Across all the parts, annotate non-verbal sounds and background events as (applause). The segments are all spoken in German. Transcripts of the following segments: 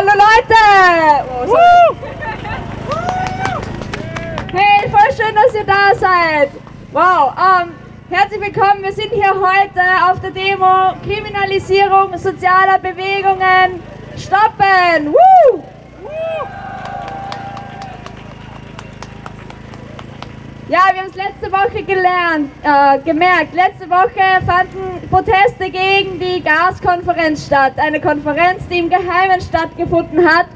Hallo Leute! Oh, hey, voll schön, dass ihr da seid. Wow, ähm, herzlich willkommen. Wir sind hier heute auf der Demo Kriminalisierung sozialer Bewegungen stoppen. Woo! Ja, wir haben es letzte Woche gelernt, äh, gemerkt. Letzte Woche fanden Proteste gegen die Gaskonferenz statt. Eine Konferenz, die im Geheimen stattgefunden hat.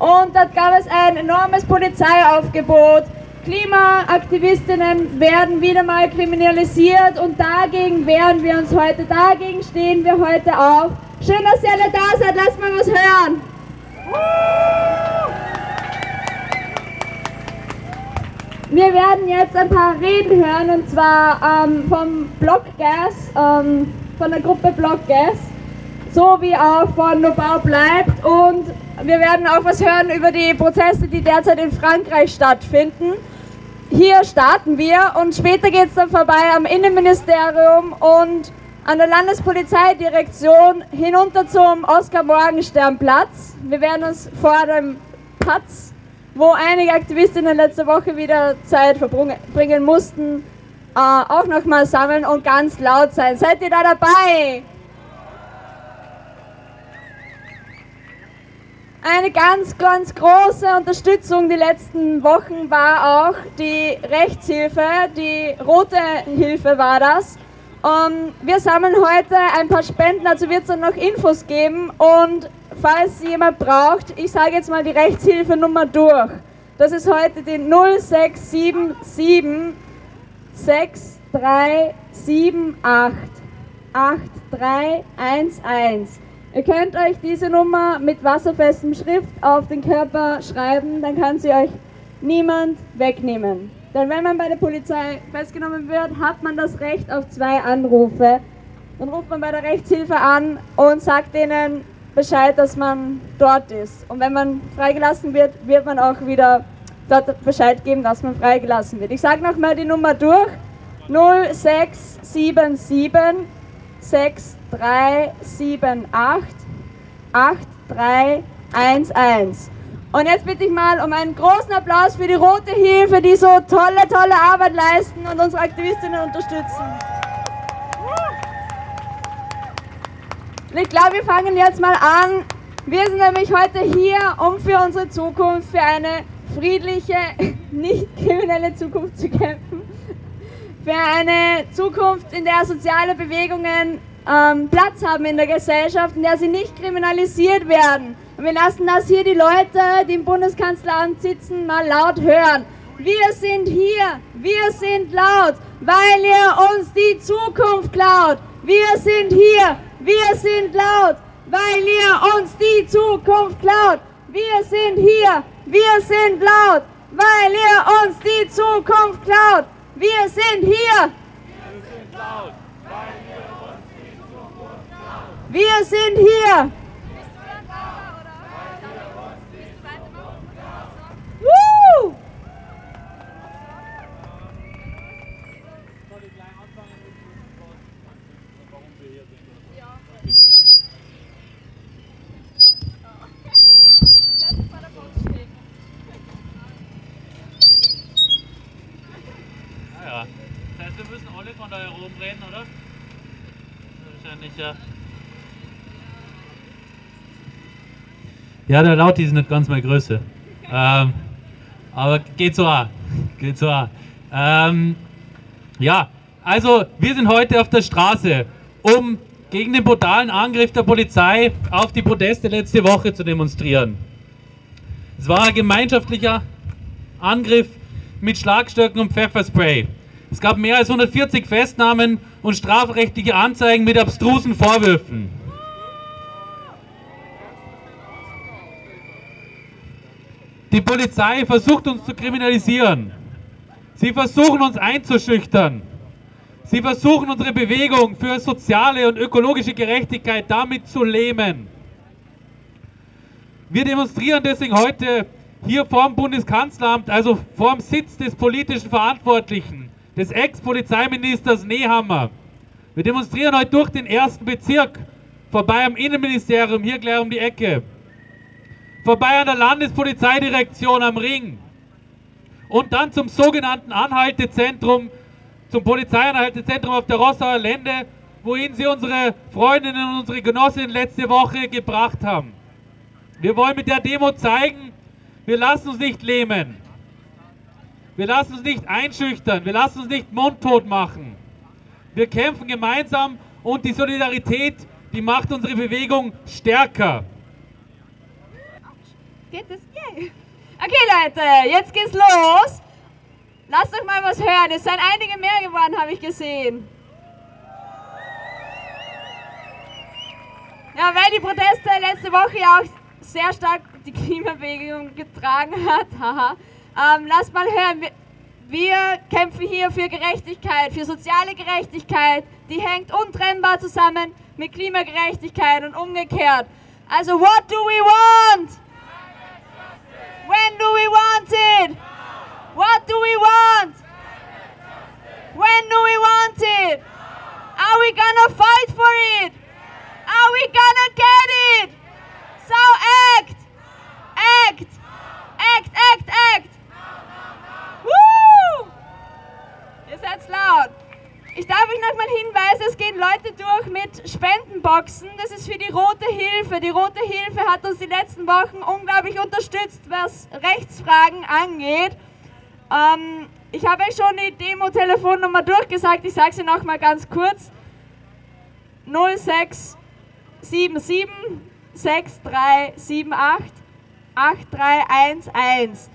Und dort gab es ein enormes Polizeiaufgebot. Klimaaktivistinnen werden wieder mal kriminalisiert und dagegen wehren wir uns heute. Dagegen stehen wir heute auf. Schön, dass ihr alle da seid. Lasst mal was hören. Wir werden jetzt ein paar Reden hören und zwar ähm, vom Blockgas, ähm, von der Gruppe Blockgas, sowie auch von Nobau bleibt und wir werden auch was hören über die Proteste, die derzeit in Frankreich stattfinden. Hier starten wir und später geht es dann vorbei am Innenministerium und an der Landespolizeidirektion hinunter zum Oskar-Morgenstern-Platz. Wir werden uns vor dem Patz wo einige Aktivistinnen letzte Woche wieder Zeit verbringen mussten, äh, auch nochmal sammeln und ganz laut sein. Seid ihr da dabei? Eine ganz, ganz große Unterstützung die letzten Wochen war auch die Rechtshilfe, die rote Hilfe war das. Um, wir sammeln heute ein paar Spenden, also wird es dann noch Infos geben und falls jemand braucht, ich sage jetzt mal die Rechtshilfenummer durch. Das ist heute die 0677 6378 8311. Ihr könnt euch diese Nummer mit wasserfestem Schrift auf den Körper schreiben, dann kann sie euch niemand wegnehmen. Denn wenn man bei der Polizei festgenommen wird, hat man das Recht auf zwei Anrufe. Dann ruft man bei der Rechtshilfe an und sagt ihnen, Bescheid, dass man dort ist. Und wenn man freigelassen wird, wird man auch wieder dort Bescheid geben, dass man freigelassen wird. Ich sage nochmal die Nummer durch. 0677 6378 8311. Und jetzt bitte ich mal um einen großen Applaus für die Rote Hilfe, die so tolle, tolle Arbeit leisten und unsere Aktivistinnen unterstützen. Und ich glaube, wir fangen jetzt mal an. Wir sind nämlich heute hier, um für unsere Zukunft, für eine friedliche, (laughs) nicht kriminelle Zukunft zu kämpfen. Für eine Zukunft, in der soziale Bewegungen ähm, Platz haben in der Gesellschaft, in der sie nicht kriminalisiert werden. Und wir lassen das hier die Leute, die im Bundeskanzleramt sitzen, mal laut hören. Wir sind hier, wir sind laut, weil ihr uns die Zukunft klaut. Wir sind hier, wir sind laut, weil ihr uns die Zukunft klaut. Wir sind hier, wir sind laut, weil ihr uns die Zukunft klaut. Wir sind hier. Wir sind laut, weil ihr uns die Zukunft klaut. Wir sind hier. Ja, der Laut ist nicht ganz meine Größe. Ähm, aber geht so an. Geht so an. Ähm, ja, also wir sind heute auf der Straße, um gegen den brutalen Angriff der Polizei auf die Proteste letzte Woche zu demonstrieren. Es war ein gemeinschaftlicher Angriff mit Schlagstöcken und Pfefferspray. Es gab mehr als 140 Festnahmen und strafrechtliche Anzeigen mit abstrusen Vorwürfen. Die Polizei versucht uns zu kriminalisieren. Sie versuchen uns einzuschüchtern. Sie versuchen unsere Bewegung für soziale und ökologische Gerechtigkeit damit zu lähmen. Wir demonstrieren deswegen heute hier vorm Bundeskanzleramt, also vorm Sitz des politischen Verantwortlichen, des Ex-Polizeiministers Nehammer. Wir demonstrieren heute durch den ersten Bezirk, vorbei am Innenministerium, hier gleich um die Ecke. vorbei an der Landespolizeidirektion am Ring und dann zum sogenannten Anhaltezentrum, zum Polizeianhaltezentrum auf der Rossauer Lände, wohin sie unsere Freundinnen und unsere Genossinnen letzte Woche gebracht haben. Wir wollen mit der Demo zeigen, wir lassen uns nicht lähmen. Wir lassen uns nicht einschüchtern. Wir lassen uns nicht mundtot machen. Wir kämpfen gemeinsam und die Solidarität, die macht unsere Bewegung stärker. Geht das? Yeah. Okay, Leute, jetzt geht's los. Lasst euch mal was hören. Es sind einige mehr geworden, habe ich gesehen. Ja, weil die Proteste letzte Woche auch sehr stark die Klimabewegung getragen hat. (laughs) Haha. ähm, lasst mal hören, wir, wir kämpfen hier für Gerechtigkeit, für soziale Gerechtigkeit. Die hängt untrennbar zusammen mit Klimagerechtigkeit und umgekehrt. Also, what do we want? When do we want it? What do we want? When do we want it? Are we gonna fight for it? Are we gonna get it? So act! Act! Act, act, act! Woo! Ihr seid laut. Ich darf euch nochmal hinweisen, es gehen Leute durch mit Spendenboxen. Das ist für die Rote Hilfe. Die Rote Hilfe hat uns die letzten Wochen unglaublich unterstützt, was Rechtsfragen angeht. Ähm, ich habe euch schon die Demo-Telefonnummer durchgesagt. Ich sage sie nochmal ganz kurz. 0677 6378 8311.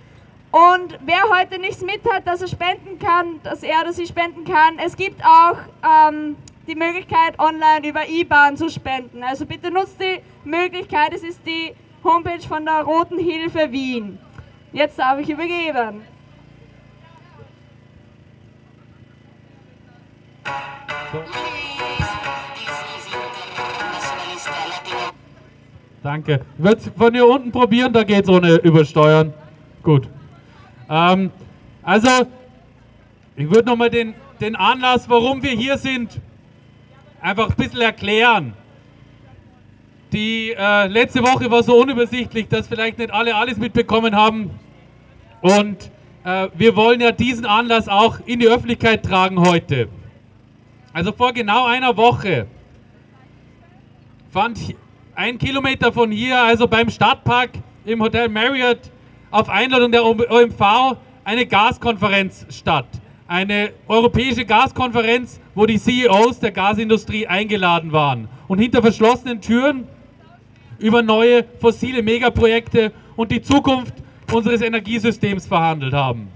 Und wer heute nichts mit hat, dass er spenden kann, dass er oder sie spenden kann, es gibt auch ähm, die Möglichkeit, online über IBAN zu spenden. Also bitte nutzt die Möglichkeit, es ist die Homepage von der Roten Hilfe Wien. Jetzt darf ich übergeben. Danke. Ich es von hier unten probieren, da geht es ohne Übersteuern. Gut. Ähm, also, ich würde nochmal den, den Anlass, warum wir hier sind, einfach ein bisschen erklären. Die äh, letzte Woche war so unübersichtlich, dass vielleicht nicht alle alles mitbekommen haben. Und äh, wir wollen ja diesen Anlass auch in die Öffentlichkeit tragen heute. Also vor genau einer Woche fand ein Kilometer von hier, also beim Stadtpark im Hotel Marriott, auf Einladung der OMV eine Gaskonferenz statt. Eine europäische Gaskonferenz, wo die CEOs der Gasindustrie eingeladen waren und hinter verschlossenen Türen über neue fossile Megaprojekte und die Zukunft unseres Energiesystems verhandelt haben.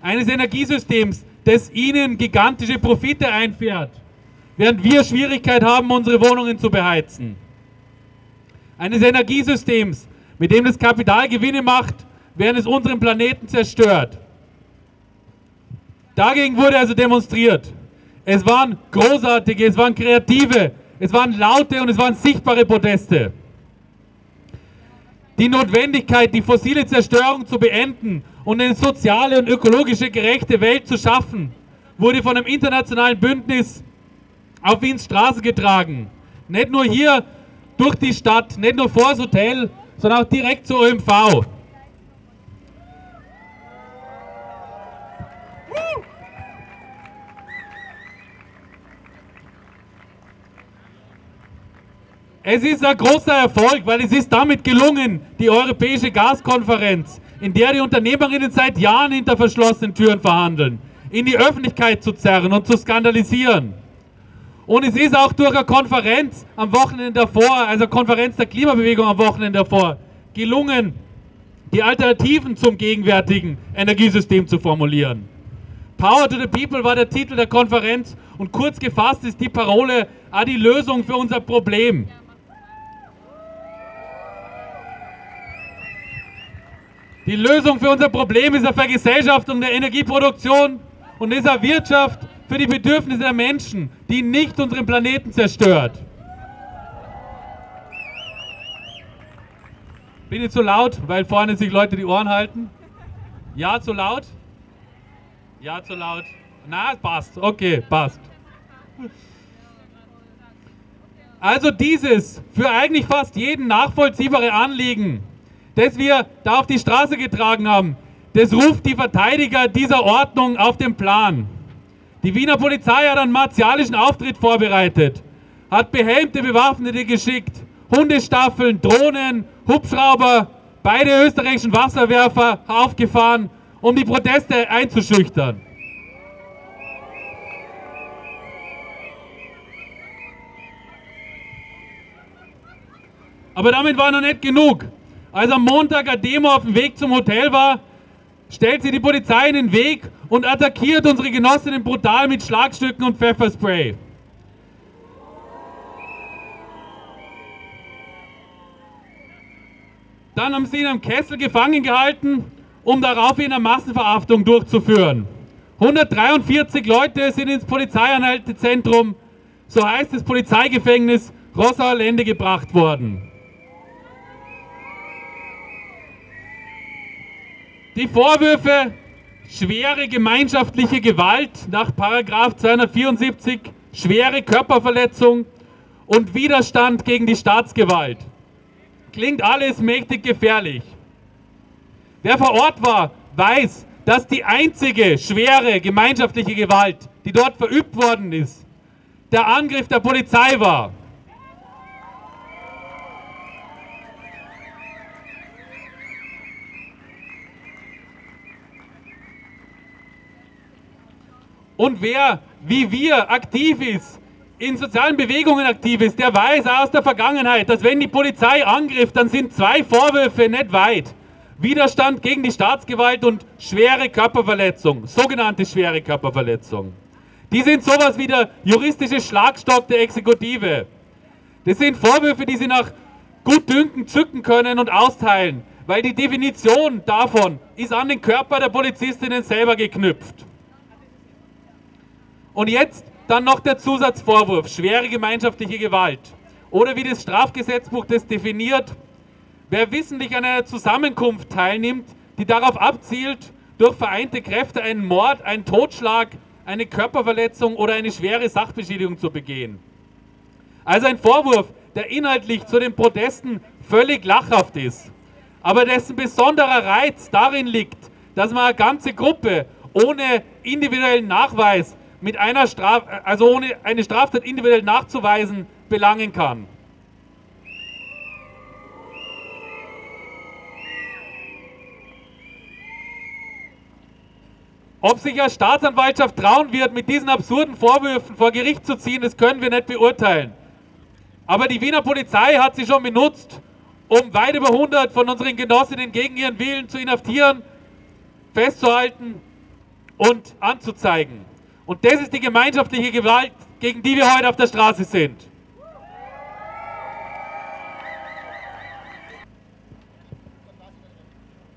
Eines Energiesystems, das ihnen gigantische Profite einfährt, während wir Schwierigkeit haben, unsere Wohnungen zu beheizen. Eines Energiesystems, mit dem das Kapital Gewinne macht, während es unseren Planeten zerstört. Dagegen wurde also demonstriert. Es waren großartige, es waren kreative, es waren laute und es waren sichtbare Proteste. Die Notwendigkeit, die fossile Zerstörung zu beenden und eine soziale und ökologische gerechte Welt zu schaffen, wurde von einem internationalen Bündnis auf Wiens Straße getragen. Nicht nur hier durch die Stadt, nicht nur vor das Hotel, sondern auch direkt zur OMV. Es ist ein großer Erfolg, weil es ist damit gelungen, die Europäische Gaskonferenz, in der die Unternehmerinnen seit Jahren hinter verschlossenen Türen verhandeln, in die Öffentlichkeit zu zerren und zu skandalisieren. Und es ist auch durch eine Konferenz am Wochenende davor, also Konferenz der Klimabewegung am Wochenende davor, gelungen, die Alternativen zum gegenwärtigen Energiesystem zu formulieren. Power to the People war der Titel der Konferenz und kurz gefasst ist die Parole ah, die Lösung für unser Problem. Die Lösung für unser Problem ist eine Vergesellschaftung der Energieproduktion und eine Wirtschaft, für die Bedürfnisse der Menschen, die nicht unseren Planeten zerstört. Bin ich zu laut, weil vorne sich Leute die Ohren halten? Ja, zu laut? Ja, zu laut. Na, passt. Okay, passt. Also dieses für eigentlich fast jeden nachvollziehbare Anliegen, das wir da auf die Straße getragen haben, das ruft die Verteidiger dieser Ordnung auf den Plan. Die Wiener Polizei hat einen martialischen Auftritt vorbereitet, hat behelmte Bewaffnete geschickt, Hundestaffeln, Drohnen, Hubschrauber, beide österreichischen Wasserwerfer aufgefahren, um die Proteste einzuschüchtern. Aber damit war noch nicht genug. Als am Montag eine Demo auf dem Weg zum Hotel war, stellt sie die Polizei in den Weg und attackiert unsere Genossinnen brutal mit Schlagstücken und Pfefferspray. Dann haben sie ihn am Kessel gefangen gehalten, um daraufhin eine Massenverhaftung durchzuführen. 143 Leute sind ins Polizeianhaltezentrum, so heißt das Polizeigefängnis Rossauer Lände gebracht worden. Die Vorwürfe schwere gemeinschaftliche Gewalt nach 274, schwere Körperverletzung und Widerstand gegen die Staatsgewalt. Klingt alles mächtig gefährlich. Wer vor Ort war, weiß, dass die einzige schwere gemeinschaftliche Gewalt, die dort verübt worden ist, der Angriff der Polizei war. Und wer wie wir aktiv ist, in sozialen Bewegungen aktiv ist, der weiß aus der Vergangenheit, dass wenn die Polizei angriff, dann sind zwei Vorwürfe nicht weit. Widerstand gegen die Staatsgewalt und schwere Körperverletzung, sogenannte schwere Körperverletzung. Die sind sowas wie der juristische Schlagstock der Exekutive. Das sind Vorwürfe, die sie nach Gutdünken zücken können und austeilen, weil die Definition davon ist an den Körper der Polizistinnen selber geknüpft. Und jetzt dann noch der Zusatzvorwurf, schwere gemeinschaftliche Gewalt. Oder wie das Strafgesetzbuch das definiert, wer wissentlich an einer Zusammenkunft teilnimmt, die darauf abzielt, durch vereinte Kräfte einen Mord, einen Totschlag, eine Körperverletzung oder eine schwere Sachbeschädigung zu begehen. Also ein Vorwurf, der inhaltlich zu den Protesten völlig lachhaft ist, aber dessen besonderer Reiz darin liegt, dass man eine ganze Gruppe ohne individuellen Nachweis mit einer Straf also ohne eine Straftat individuell nachzuweisen, belangen kann. Ob sich eine Staatsanwaltschaft trauen wird, mit diesen absurden Vorwürfen vor Gericht zu ziehen, das können wir nicht beurteilen. Aber die Wiener Polizei hat sie schon benutzt, um weit über 100 von unseren Genossinnen gegen ihren Willen zu inhaftieren, festzuhalten und anzuzeigen. Und das ist die gemeinschaftliche Gewalt, gegen die wir heute auf der Straße sind.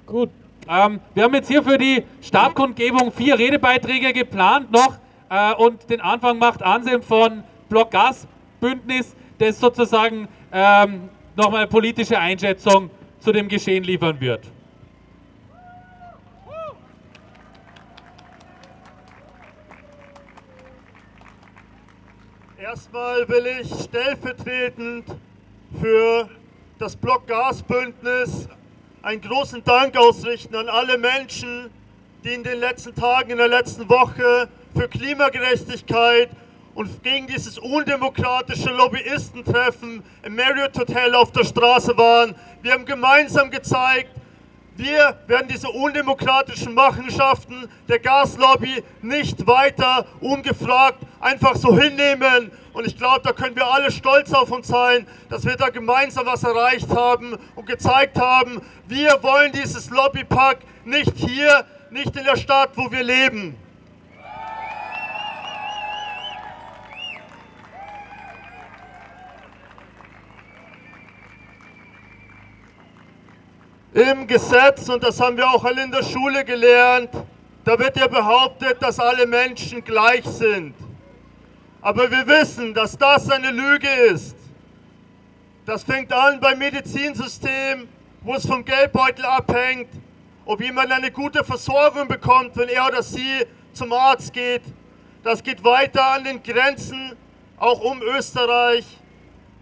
Gut, ähm, wir haben jetzt hier für die Startkundgebung vier Redebeiträge geplant noch äh, und den Anfang macht Anselm von Block Gas Bündnis, das sozusagen ähm, nochmal politische Einschätzung zu dem Geschehen liefern wird. Erstmal will ich stellvertretend für das Block Gasbündnis einen großen Dank ausrichten an alle Menschen, die in den letzten Tagen, in der letzten Woche für Klimagerechtigkeit und gegen dieses undemokratische Lobbyistentreffen im Marriott Hotel auf der Straße waren. Wir haben gemeinsam gezeigt, wir werden diese undemokratischen Machenschaften der Gaslobby nicht weiter ungefragt einfach so hinnehmen. Und ich glaube, da können wir alle stolz auf uns sein, dass wir da gemeinsam was erreicht haben und gezeigt haben, wir wollen dieses Lobbypack nicht hier, nicht in der Stadt, wo wir leben. Im Gesetz, und das haben wir auch alle in der Schule gelernt, da wird ja behauptet, dass alle Menschen gleich sind. Aber wir wissen, dass das eine Lüge ist. Das fängt an beim Medizinsystem, wo es vom Geldbeutel abhängt, ob jemand eine gute Versorgung bekommt, wenn er oder sie zum Arzt geht. Das geht weiter an den Grenzen, auch um Österreich.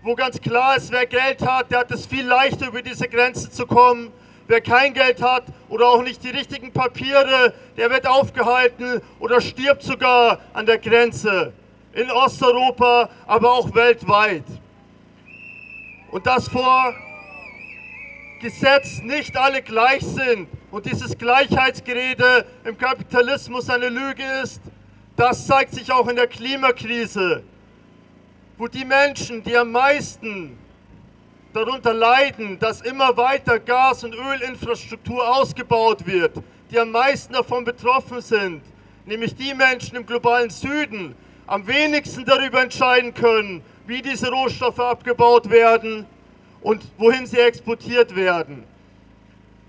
wo ganz klar ist, wer Geld hat, der hat es viel leichter, über diese Grenze zu kommen. Wer kein Geld hat oder auch nicht die richtigen Papiere, der wird aufgehalten oder stirbt sogar an der Grenze. In Osteuropa, aber auch weltweit. Und das vor Gesetz nicht alle gleich sind und dieses Gleichheitsgerede im Kapitalismus eine Lüge ist, das zeigt sich auch in der Klimakrise, wo die Menschen, die am meisten darunter leiden, dass immer weiter Gas- und Ölinfrastruktur ausgebaut wird, die am meisten davon betroffen sind, nämlich die Menschen im globalen Süden, am wenigsten darüber entscheiden können, wie diese Rohstoffe abgebaut werden und wohin sie exportiert werden.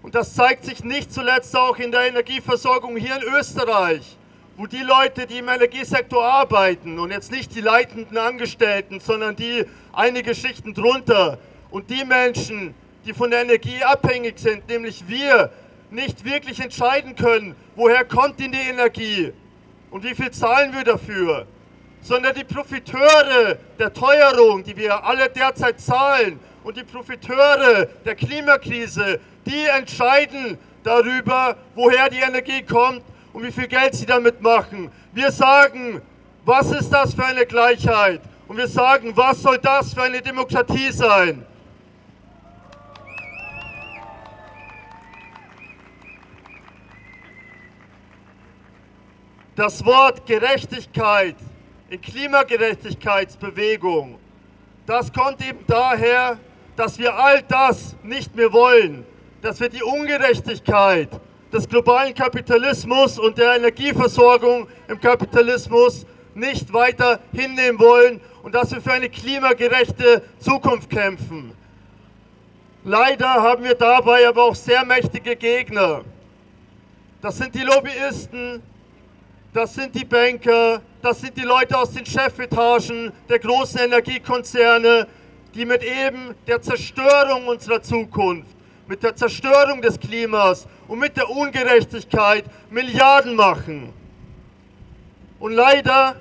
Und das zeigt sich nicht zuletzt auch in der Energieversorgung hier in Österreich, wo die Leute, die im Energiesektor arbeiten und jetzt nicht die leitenden Angestellten, sondern die einige Schichten drunter und die Menschen, die von der Energie abhängig sind, nämlich wir, nicht wirklich entscheiden können, woher kommt denn die Energie und wie viel zahlen wir dafür, sondern die Profiteure der Teuerung, die wir alle derzeit zahlen und die Profiteure der Klimakrise, die entscheiden darüber, woher die Energie kommt und wie viel Geld sie damit machen. Wir sagen, was ist das für eine Gleichheit? Und wir sagen, was soll das für eine Demokratie sein? Das Wort Gerechtigkeit in Klimagerechtigkeitsbewegung, das kommt eben daher, dass wir all das nicht mehr wollen, dass wir die Ungerechtigkeit des globalen Kapitalismus und der Energieversorgung im Kapitalismus nicht weiter hinnehmen wollen und dass wir für eine klimagerechte Zukunft kämpfen. Leider haben wir dabei aber auch sehr mächtige Gegner. Das sind die Lobbyisten, das sind die Banker, das sind die Leute aus den Chefetagen der großen Energiekonzerne, die mit eben der Zerstörung unserer Zukunft, mit der Zerstörung des Klimas und mit der Ungerechtigkeit Milliarden machen. Und leider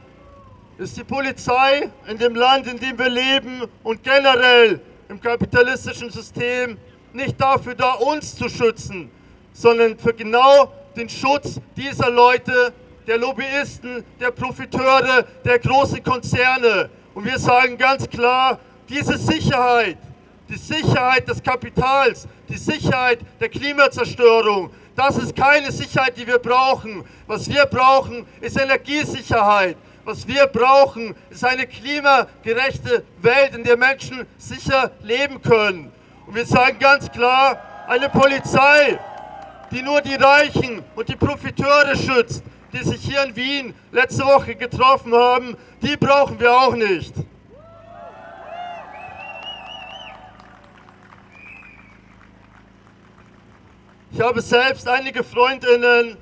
ist die Polizei in dem Land, in dem wir leben und generell im kapitalistischen System nicht dafür da, uns zu schützen, sondern für genau den Schutz dieser Leute, der Lobbyisten, der Profiteure, der großen Konzerne. Und wir sagen ganz klar, diese Sicherheit, die Sicherheit des Kapitals, die Sicherheit der Klimazerstörung, das ist keine Sicherheit, die wir brauchen. Was wir brauchen, ist Energiesicherheit. Was wir brauchen, ist eine klimagerechte Welt, in der Menschen sicher leben können. Und wir sagen ganz klar, eine Polizei, die nur die Reichen und die Profiteure schützt, die sich hier in Wien letzte Woche getroffen haben, die brauchen wir auch nicht. Ich habe selbst einige Freundinnen,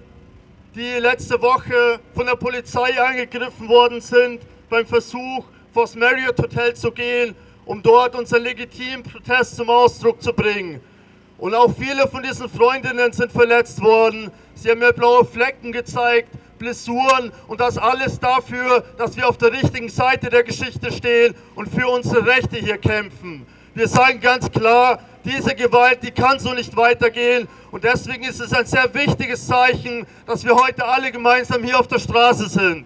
die letzte Woche von der Polizei angegriffen worden sind beim Versuch, vor das Marriott Hotel zu gehen, um dort unseren legitimen Protest zum Ausdruck zu bringen. Und auch viele von diesen Freundinnen sind verletzt worden. Sie haben mir blaue Flecken gezeigt, Blessuren und das alles dafür, dass wir auf der richtigen Seite der Geschichte stehen und für unsere Rechte hier kämpfen. Wir sagen ganz klar, diese Gewalt, die kann so nicht weitergehen. Und deswegen ist es ein sehr wichtiges Zeichen, dass wir heute alle gemeinsam hier auf der Straße sind.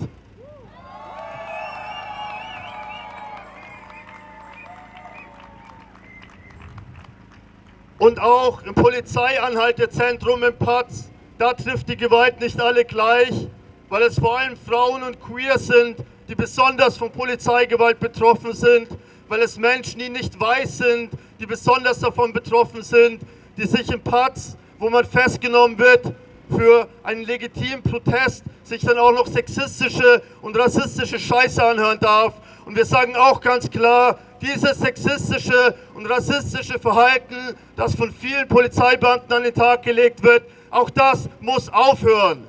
Und auch im Polizeianhaltezentrum im Patz, da trifft die Gewalt nicht alle gleich, weil es vor allem Frauen und Queer sind, die besonders von Polizeigewalt betroffen sind weil es Menschen, die nicht weiß sind, die besonders davon betroffen sind, die sich im Patz, wo man festgenommen wird, für einen legitimen Protest sich dann auch noch sexistische und rassistische Scheiße anhören darf. Und wir sagen auch ganz klar, dieses sexistische und rassistische Verhalten, das von vielen Polizeibeamten an den Tag gelegt wird, auch das muss aufhören.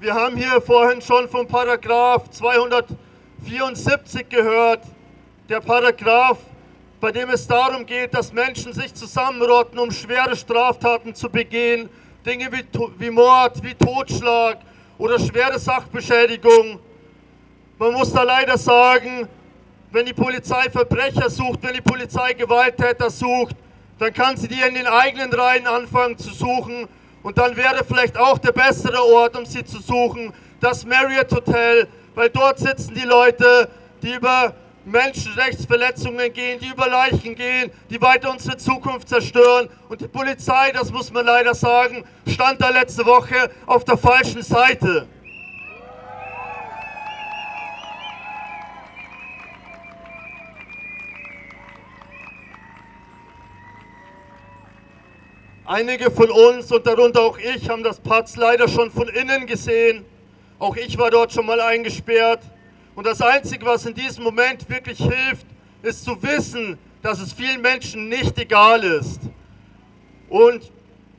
Wir haben hier vorhin schon vom Paragraph 274 gehört. Der Paragraph, bei dem es darum geht, dass Menschen sich zusammenrotten, um schwere Straftaten zu begehen. Dinge wie, wie Mord, wie Totschlag oder schwere Sachbeschädigung. Man muss da leider sagen, wenn die Polizei Verbrecher sucht, wenn die Polizei Gewalttäter sucht, dann kann sie die in den eigenen Reihen anfangen zu suchen. Und dann wäre vielleicht auch der bessere Ort, um sie zu suchen, das Marriott Hotel, weil dort sitzen die Leute, die über Menschenrechtsverletzungen gehen, die über Leichen gehen, die weiter unsere Zukunft zerstören. Und die Polizei, das muss man leider sagen, stand da letzte Woche auf der falschen Seite. Einige von uns und darunter auch ich haben das Patz leider schon von innen gesehen. Auch ich war dort schon mal eingesperrt. Und das Einzige, was in diesem Moment wirklich hilft, ist zu wissen, dass es vielen Menschen nicht egal ist. Und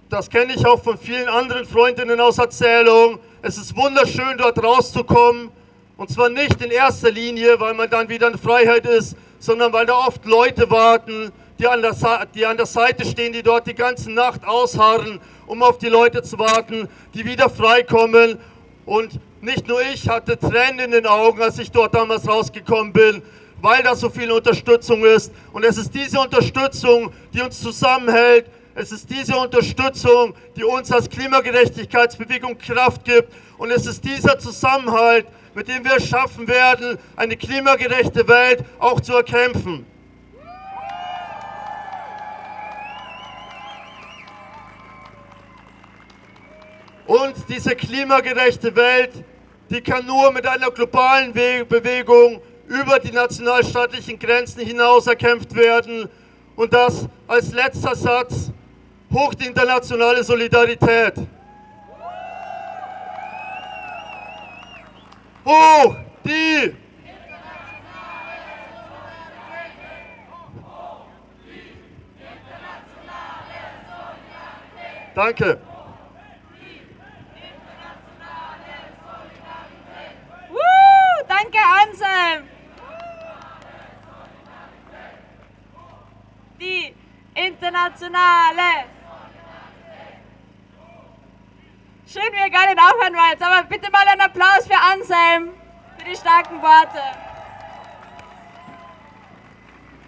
das kenne ich auch von vielen anderen Freundinnen aus Erzählung. Es ist wunderschön, dort rauszukommen. Und zwar nicht in erster Linie, weil man dann wieder in Freiheit ist, sondern weil da oft Leute warten, die an, der, die an der Seite stehen, die dort die ganze Nacht ausharren, um auf die Leute zu warten, die wieder freikommen. Und nicht nur ich hatte Tränen in den Augen, als ich dort damals rausgekommen bin, weil da so viel Unterstützung ist. Und es ist diese Unterstützung, die uns zusammenhält. Es ist diese Unterstützung, die uns als Klimagerechtigkeitsbewegung Kraft gibt. Und es ist dieser Zusammenhalt, mit dem wir es schaffen werden, eine klimagerechte Welt auch zu erkämpfen. Und diese klimagerechte Welt, die kann nur mit einer globalen Bewegung über die nationalstaatlichen Grenzen hinaus erkämpft werden. Und das als letzter Satz hoch die internationale Solidarität. Hoch die Danke. Danke, Anselm! Die internationale. Schön, wie ihr gar nicht aufhören wollt, aber bitte mal einen Applaus für Anselm, für die starken Worte.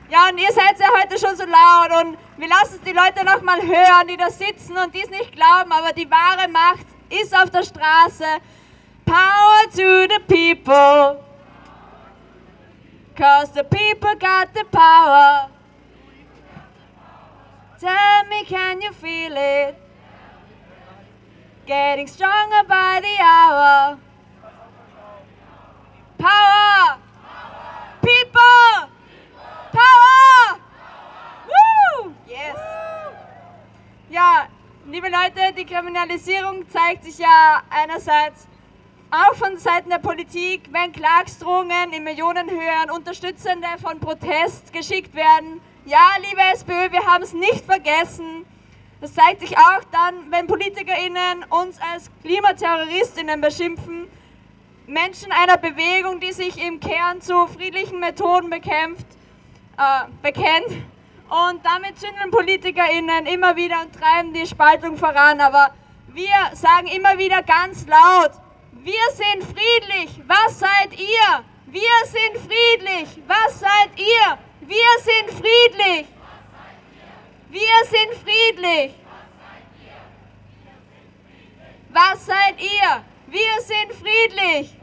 Ja, und ihr seid ja heute schon so laut und wir lassen die Leute noch mal hören, die da sitzen und die es nicht glauben, aber die wahre Macht ist auf der Straße. Power to the people. Cause the people got the power. Tell me, can you feel it? Getting stronger by the hour. Power! People! Power! Woo! Yes! Ja, liebe Leute, die Kriminalisierung zeigt sich ja einerseits auch von Seiten der Politik, wenn Klagsdrohungen in Millionenhöhe an Unterstützende von Protest geschickt werden. Ja, liebe SPÖ, wir haben es nicht vergessen. Das zeigt sich auch dann, wenn PolitikerInnen uns als KlimaterroristInnen beschimpfen. Menschen einer Bewegung, die sich im Kern zu friedlichen Methoden bekämpft, äh, bekennt. Und damit zündeln PolitikerInnen immer wieder und treiben die Spaltung voran. Aber wir sagen immer wieder ganz laut, wir sind friedlich. Was seid ihr? Wir sind friedlich. Was seid ihr? Wir sind friedlich. Wir sind friedlich. Was seid ihr? Wir sind friedlich.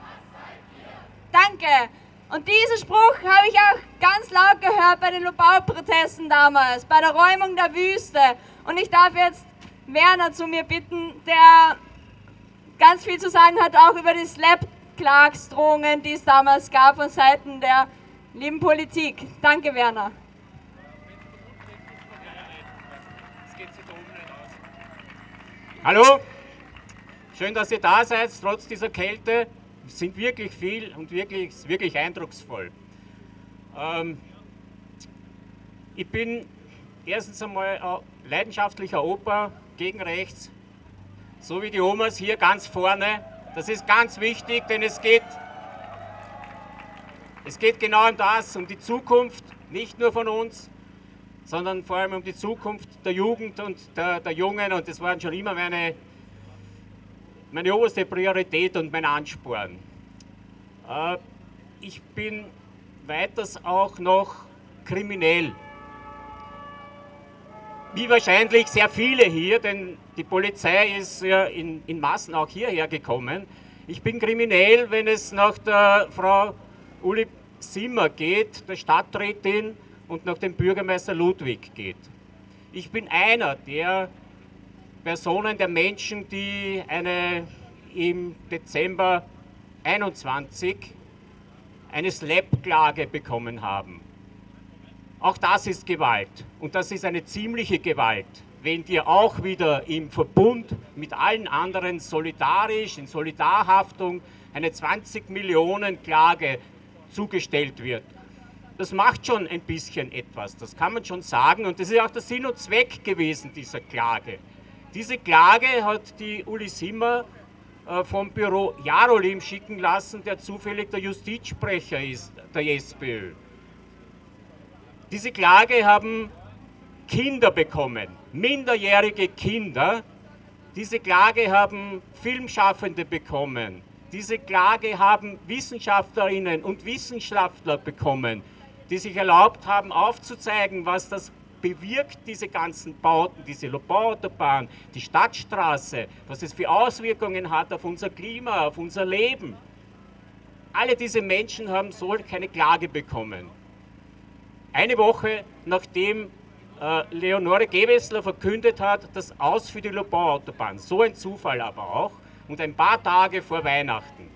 Danke. Und diesen Spruch habe ich auch ganz laut gehört bei den Lobau-Protesten damals, bei der Räumung der Wüste. Und ich darf jetzt Werner zu mir bitten, der ganz viel zu sagen hat, auch über die Slap-Klagsdrohungen, die es damals gab von Seiten der lieben Politik. Danke, Werner. Hallo, schön, dass ihr da seid, trotz dieser Kälte. Es sind wirklich viel und wirklich, wirklich eindrucksvoll. Ähm, ich bin erstens einmal leidenschaftlicher Oper gegen rechts, so wie die Omas hier ganz vorne. Das ist ganz wichtig, denn es geht, es geht genau um das, um die Zukunft, nicht nur von uns, sondern vor allem um die Zukunft der Jugend und der, der Jungen. Und das waren schon immer meine, meine oberste Priorität und mein Ansporn. Äh, ich bin weiters auch noch kriminell. Wie wahrscheinlich sehr viele hier, denn die Polizei ist ja in, in Massen auch hierher gekommen. Ich bin kriminell, wenn es nach der Frau Uli Simmer geht, der Stadträtin, und nach dem Bürgermeister Ludwig geht. Ich bin einer der Personen, der Menschen, die eine im Dezember 21 eine SLAP-Klage bekommen haben. Auch das ist Gewalt und das ist eine ziemliche Gewalt, wenn dir auch wieder im Verbund mit allen anderen solidarisch, in Solidarhaftung eine 20 Millionen Klage zugestellt wird. Das macht schon ein bisschen etwas, das kann man schon sagen und das ist auch der Sinn und Zweck gewesen dieser Klage. Diese Klage hat die Uli Simmer äh, vom Büro Jarolim schicken lassen, der zufällig der Justizsprecher ist, der SPÖ. Diese Klage haben Kinder bekommen, minderjährige Kinder. Diese Klage haben Filmschaffende bekommen. Diese Klage haben Wissenschaftlerinnen und Wissenschaftler bekommen, die sich erlaubt haben aufzuzeigen, was das bewirkt diese ganzen Bauten, diese Lobauautobahn, die Stadtstraße, was es für Auswirkungen hat auf unser Klima, auf unser Leben. Alle diese Menschen haben so keine Klage bekommen. Eine Woche nachdem äh, Leonore Gewessler verkündet hat, das Aus für die Lobauautobahn, so ein Zufall aber auch, und ein paar Tage vor Weihnachten.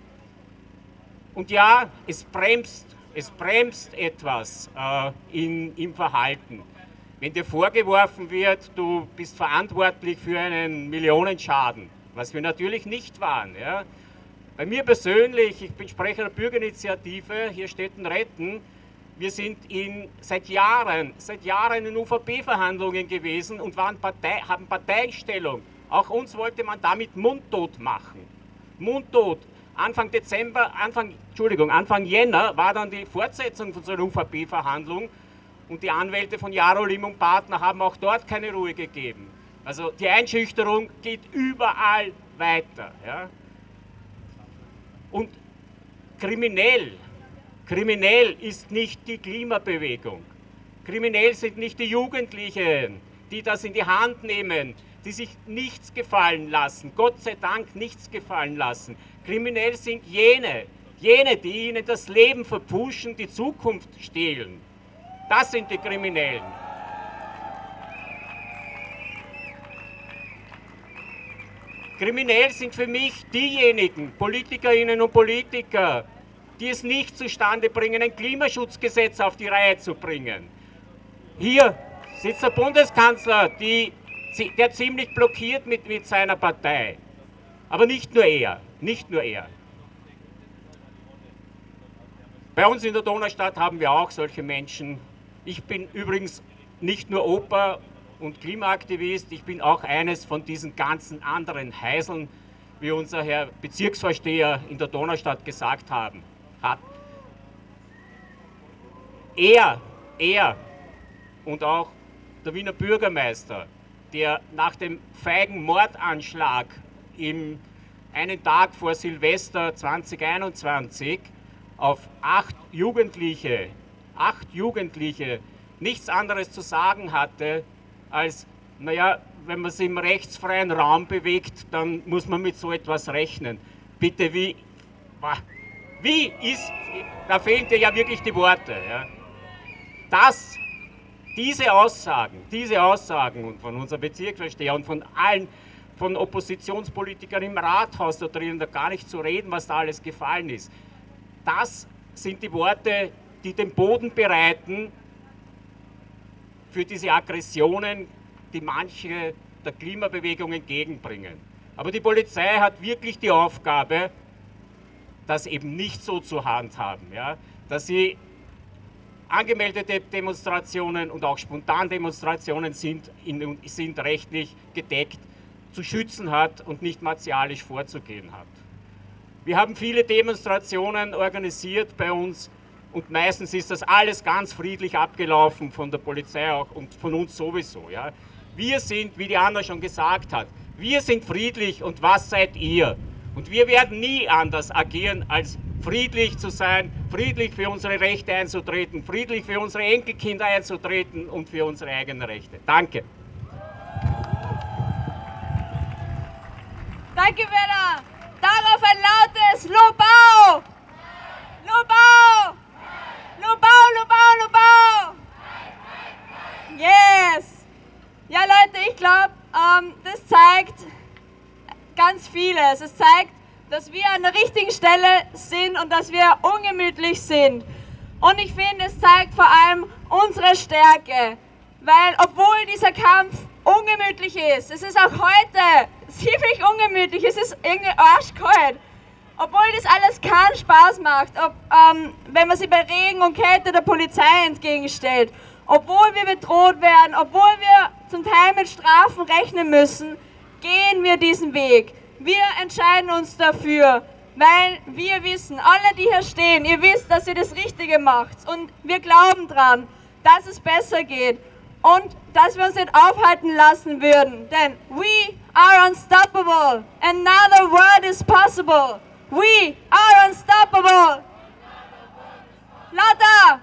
Und ja, es bremst, es bremst etwas äh, in, im Verhalten. Wenn dir vorgeworfen wird, du bist verantwortlich für einen Millionenschaden, was wir natürlich nicht waren. Ja. Bei mir persönlich, ich bin Sprecher der Bürgerinitiative, hier steht ein Retten, wir sind in, seit Jahren, seit Jahren in UVP-Verhandlungen gewesen und waren Partei, haben Parteistellung. Auch uns wollte man damit mundtot machen. Mundtot. Anfang Dezember, Anfang, Entschuldigung, Anfang Jänner war dann die Fortsetzung von so einer UVP-Verhandlung und die Anwälte von Jarolim und Partner haben auch dort keine Ruhe gegeben. Also die Einschüchterung geht überall weiter. Ja? Und kriminell, kriminell ist nicht die Klimabewegung. Kriminell sind nicht die Jugendlichen, die das in die Hand nehmen, die sich nichts gefallen lassen, Gott sei Dank nichts gefallen lassen. Kriminell sind jene, jene, die ihnen das Leben verpfuschen, die Zukunft stehlen. Das sind die Kriminellen. Kriminell sind für mich diejenigen Politikerinnen und Politiker, die es nicht zustande bringen, ein Klimaschutzgesetz auf die Reihe zu bringen. Hier sitzt der Bundeskanzler, die, der ziemlich blockiert mit, mit seiner Partei. Aber nicht nur er, nicht nur er. Bei uns in der Donaustadt haben wir auch solche Menschen, ich bin übrigens nicht nur Oper und Klimaaktivist, ich bin auch eines von diesen ganzen anderen Heiseln, wie unser Herr Bezirksvorsteher in der Donaustadt gesagt haben, Er, er und auch der Wiener Bürgermeister, der nach dem feigen Mordanschlag im einen Tag vor Silvester 2021 auf acht Jugendliche acht Jugendliche nichts anderes zu sagen hatte, als, naja, wenn man sich im rechtsfreien Raum bewegt, dann muss man mit so etwas rechnen. Bitte, wie, wie ist, da fehlen dir ja wirklich die Worte. Ja. Das, diese Aussagen, diese Aussagen von unserem Bezirksvorsteher und von allen, von Oppositionspolitikern im Rathaus da drinnen, da gar nicht zu reden, was da alles gefallen ist. Das sind die Worte, die den Boden bereiten für diese Aggressionen, die manche der Klimabewegung entgegenbringen. Aber die Polizei hat wirklich die Aufgabe, das eben nicht so zu handhaben, ja? dass sie angemeldete Demonstrationen und auch Spontandemonstrationen sind, in, sind rechtlich gedeckt, zu schützen hat und nicht martialisch vorzugehen hat. Wir haben viele Demonstrationen organisiert bei uns und meistens ist das alles ganz friedlich abgelaufen von der Polizei auch und von uns sowieso. Ja. Wir sind, wie die Anna schon gesagt hat, Wir sind friedlich und was seid ihr? Und wir werden nie anders agieren, als friedlich zu sein, friedlich für unsere Rechte einzutreten, friedlich für unsere Enkelkinder einzutreten und für unsere eigenen Rechte. Danke. Danke, Werner. Darauf ein lautes Lobau. Lobau. Lobau, Lobau, Lobau. Yes. Ja, Leute, ich glaube, ähm, das zeigt ganz vieles. Es zeigt, dass wir an der richtigen Stelle sind und dass wir ungemütlich sind. Und ich finde, es zeigt vor allem unsere Stärke. Weil obwohl dieser Kampf ungemütlich ist, es ist auch heute ziemlich ungemütlich, es ist irgendwie arschkalt. Obwohl das alles keinen Spaß macht, ob, ähm, wenn man sich bei Regen und Kälte der Polizei entgegenstellt, obwohl wir bedroht werden, obwohl wir zum Teil mit Strafen rechnen müssen, gehen wir diesen Weg. Wir entscheiden uns dafür, weil wir wissen, alle, die hier stehen, ihr wisst, dass ihr das Richtige macht und wir glauben dran, dass es besser geht und dass wir uns nicht aufhalten lassen würden. Denn we are unstoppable. Another world is possible. We are unstoppable. Lauter,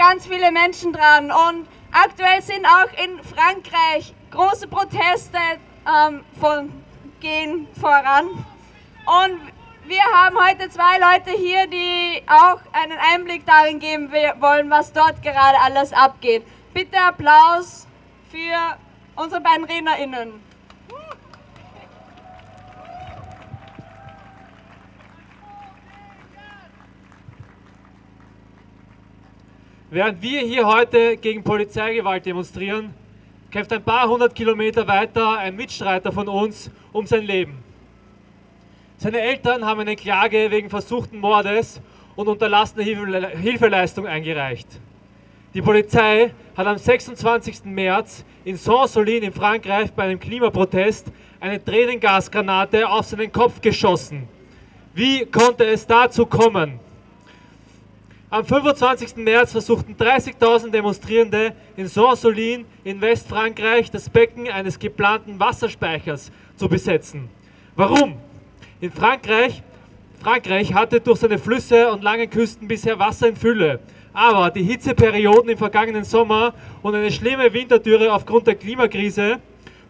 ganz viele Menschen dran. Und aktuell sind auch in Frankreich große Proteste ähm, von, gehen voran. Und wir haben heute zwei Leute hier, die auch einen Einblick darin geben wollen, was dort gerade alles abgeht. Bitte Applaus für unsere beiden RednerInnen. Während wir hier heute gegen Polizeigewalt demonstrieren, kämpft ein paar hundert Kilometer weiter ein Mitstreiter von uns um sein Leben. Seine Eltern haben eine Klage wegen versuchten Mordes und unterlassener Hilfeleistung eingereicht. Die Polizei hat am 26. März in Saint-Solin in Frankreich bei einem Klimaprotest eine Tränengasgranate auf seinen Kopf geschossen. Wie konnte es dazu kommen? Am 25. März versuchten 30.000 Demonstrierende in Saint-Solin in Westfrankreich das Becken eines geplanten Wasserspeichers zu besetzen. Warum? In Frankreich, Frankreich hatte durch seine Flüsse und langen Küsten bisher Wasser in Fülle. Aber die Hitzeperioden im vergangenen Sommer und eine schlimme Winterdürre aufgrund der Klimakrise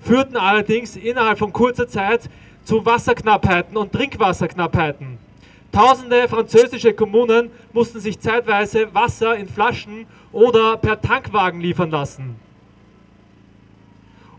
führten allerdings innerhalb von kurzer Zeit zu Wasserknappheiten und Trinkwasserknappheiten. Tausende französische Kommunen mussten sich zeitweise Wasser in Flaschen oder per Tankwagen liefern lassen.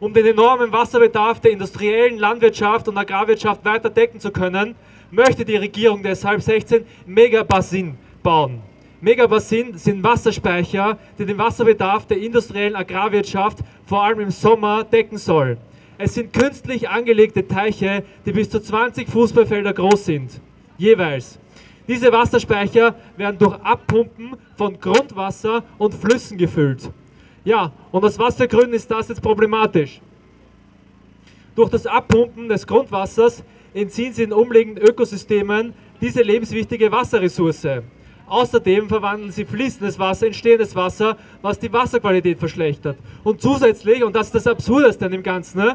Um den enormen Wasserbedarf der industriellen Landwirtschaft und Agrarwirtschaft weiter decken zu können, möchte die Regierung deshalb 16 Megabassin bauen. Megabassin sind Wasserspeicher, die den Wasserbedarf der industriellen Agrarwirtschaft vor allem im Sommer decken soll. Es sind künstlich angelegte Teiche, die bis zu 20 Fußballfelder groß sind jeweils. Diese Wasserspeicher werden durch Abpumpen von Grundwasser und Flüssen gefüllt. Ja, und aus was für Gründen ist das jetzt problematisch? Durch das Abpumpen des Grundwassers entziehen sie den umliegenden Ökosystemen diese lebenswichtige Wasserressource. Außerdem verwandeln sie fließendes Wasser in stehendes Wasser, was die Wasserqualität verschlechtert. Und zusätzlich, und das ist das Absurdeste an dem Ganzen,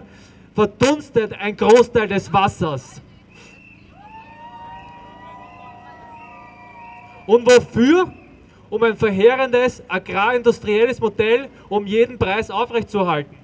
verdunstet ein Großteil des Wassers. Und wofür? Um ein verheerendes agrarindustrielles Modell um jeden Preis aufrechtzuerhalten.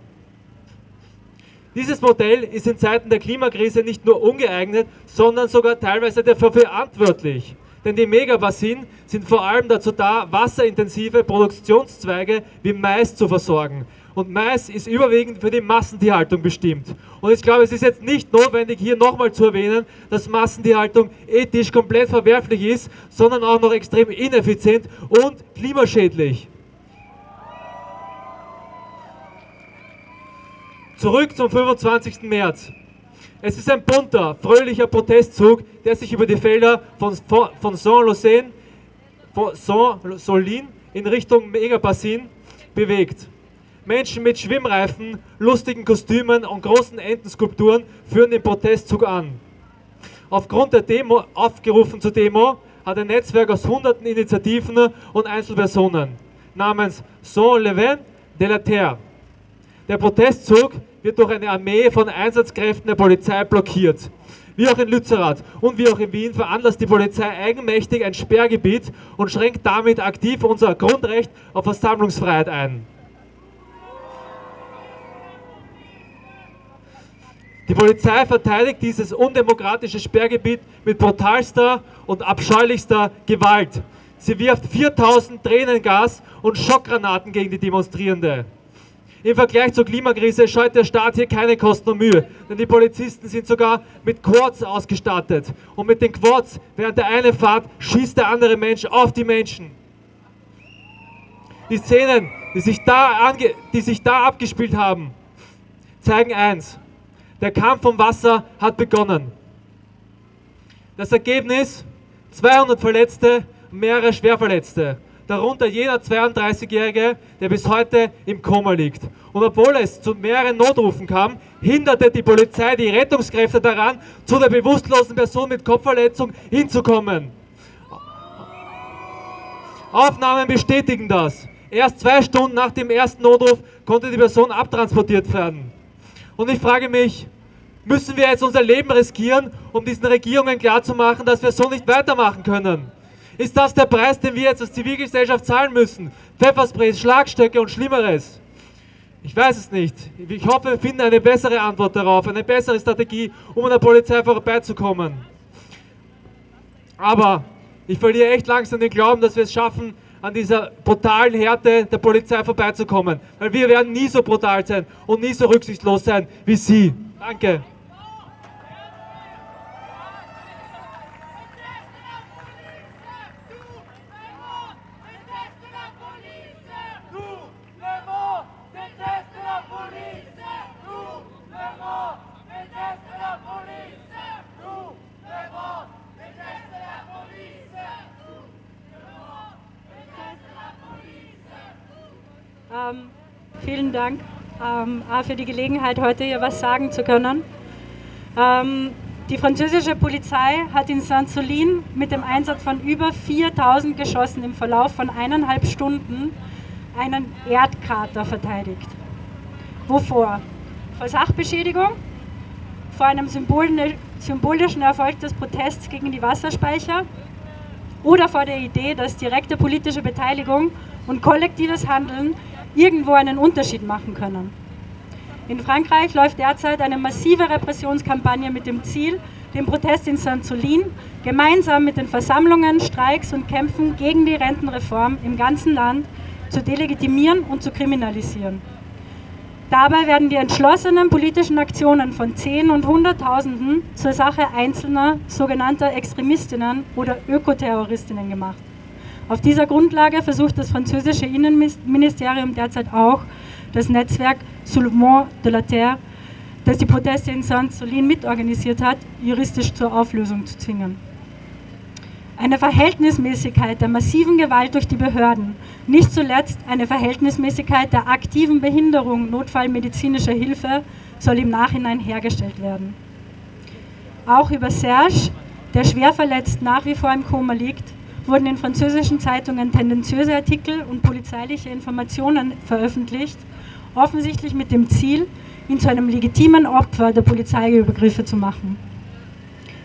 Dieses Modell ist in Zeiten der Klimakrise nicht nur ungeeignet, sondern sogar teilweise dafür verantwortlich. Denn die Megabassinen sind vor allem dazu da, wasserintensive Produktionszweige wie Mais zu versorgen. Und Mais ist überwiegend für die Massentierhaltung bestimmt. Und ich glaube, es ist jetzt nicht notwendig, hier nochmal zu erwähnen, dass Massentierhaltung ethisch komplett verwerflich ist, sondern auch noch extrem ineffizient und klimaschädlich. Zurück zum 25. März. Es ist ein bunter, fröhlicher Protestzug, der sich über die Felder von, von Saint-Lausanne, Saint-Solin in Richtung Megabassin bewegt. Menschen mit Schwimmreifen, lustigen Kostümen und großen Entenskulpturen führen den Protestzug an. Aufgrund der Demo, aufgerufen zur Demo, hat ein Netzwerk aus hunderten Initiativen und Einzelpersonen namens Saint-Levin de la Terre. Der Protestzug wird durch eine Armee von Einsatzkräften der Polizei blockiert. Wie auch in Lützerath und wie auch in Wien veranlasst die Polizei eigenmächtig ein Sperrgebiet und schränkt damit aktiv unser Grundrecht auf Versammlungsfreiheit ein. Die Polizei verteidigt dieses undemokratische Sperrgebiet mit brutalster und abscheulichster Gewalt. Sie wirft 4000 Tränengas und Schockgranaten gegen die Demonstrierenden. Im Vergleich zur Klimakrise scheut der Staat hier keine Kosten und Mühe, denn die Polizisten sind sogar mit Quads ausgestattet. Und mit den Quads während der einen Fahrt schießt der andere Mensch auf die Menschen. Die Szenen, die sich da, die sich da abgespielt haben, zeigen eins. Der Kampf um Wasser hat begonnen. Das Ergebnis? 200 Verletzte, mehrere Schwerverletzte darunter jener 32-Jährige, der bis heute im Koma liegt. Und obwohl es zu mehreren Notrufen kam, hinderte die Polizei die Rettungskräfte daran, zu der bewusstlosen Person mit Kopfverletzung hinzukommen. Aufnahmen bestätigen das. Erst zwei Stunden nach dem ersten Notruf konnte die Person abtransportiert werden. Und ich frage mich, müssen wir jetzt unser Leben riskieren, um diesen Regierungen klarzumachen, dass wir so nicht weitermachen können? Ist das der Preis, den wir jetzt als Zivilgesellschaft zahlen müssen? Pfeffersprays, Schlagstöcke und Schlimmeres? Ich weiß es nicht. Ich hoffe, wir finden eine bessere Antwort darauf, eine bessere Strategie, um an der Polizei vorbeizukommen. Aber ich verliere echt langsam den Glauben, dass wir es schaffen, an dieser brutalen Härte der Polizei vorbeizukommen. Weil wir werden nie so brutal sein und nie so rücksichtslos sein wie Sie. Danke. Ähm, vielen Dank ähm, für die Gelegenheit, heute hier was sagen zu können. Ähm, die französische Polizei hat in Saint-Solin mit dem Einsatz von über 4000 Geschossen im Verlauf von eineinhalb Stunden einen Erdkrater verteidigt. Wovor? Vor Sachbeschädigung, vor einem symbolischen Erfolg des Protests gegen die Wasserspeicher oder vor der Idee, dass direkte politische Beteiligung und kollektives Handeln irgendwo einen Unterschied machen können. In Frankreich läuft derzeit eine massive Repressionskampagne mit dem Ziel, den Protest in Saint-Solin gemeinsam mit den Versammlungen, Streiks und Kämpfen gegen die Rentenreform im ganzen Land zu delegitimieren und zu kriminalisieren. Dabei werden die entschlossenen politischen Aktionen von Zehn und Hunderttausenden zur Sache einzelner sogenannter Extremistinnen oder Ökoterroristinnen gemacht. Auf dieser Grundlage versucht das französische Innenministerium derzeit auch, das Netzwerk Soulèvement de la Terre, das die Proteste in Saint-Solin mitorganisiert hat, juristisch zur Auflösung zu zwingen. Eine Verhältnismäßigkeit der massiven Gewalt durch die Behörden, nicht zuletzt eine Verhältnismäßigkeit der aktiven Behinderung notfallmedizinischer Hilfe soll im Nachhinein hergestellt werden. Auch über Serge, der schwer verletzt nach wie vor im Koma liegt, wurden in französischen Zeitungen tendenziöse Artikel und polizeiliche Informationen veröffentlicht, offensichtlich mit dem Ziel, ihn zu einem legitimen Opfer der Polizeiübergriffe zu machen.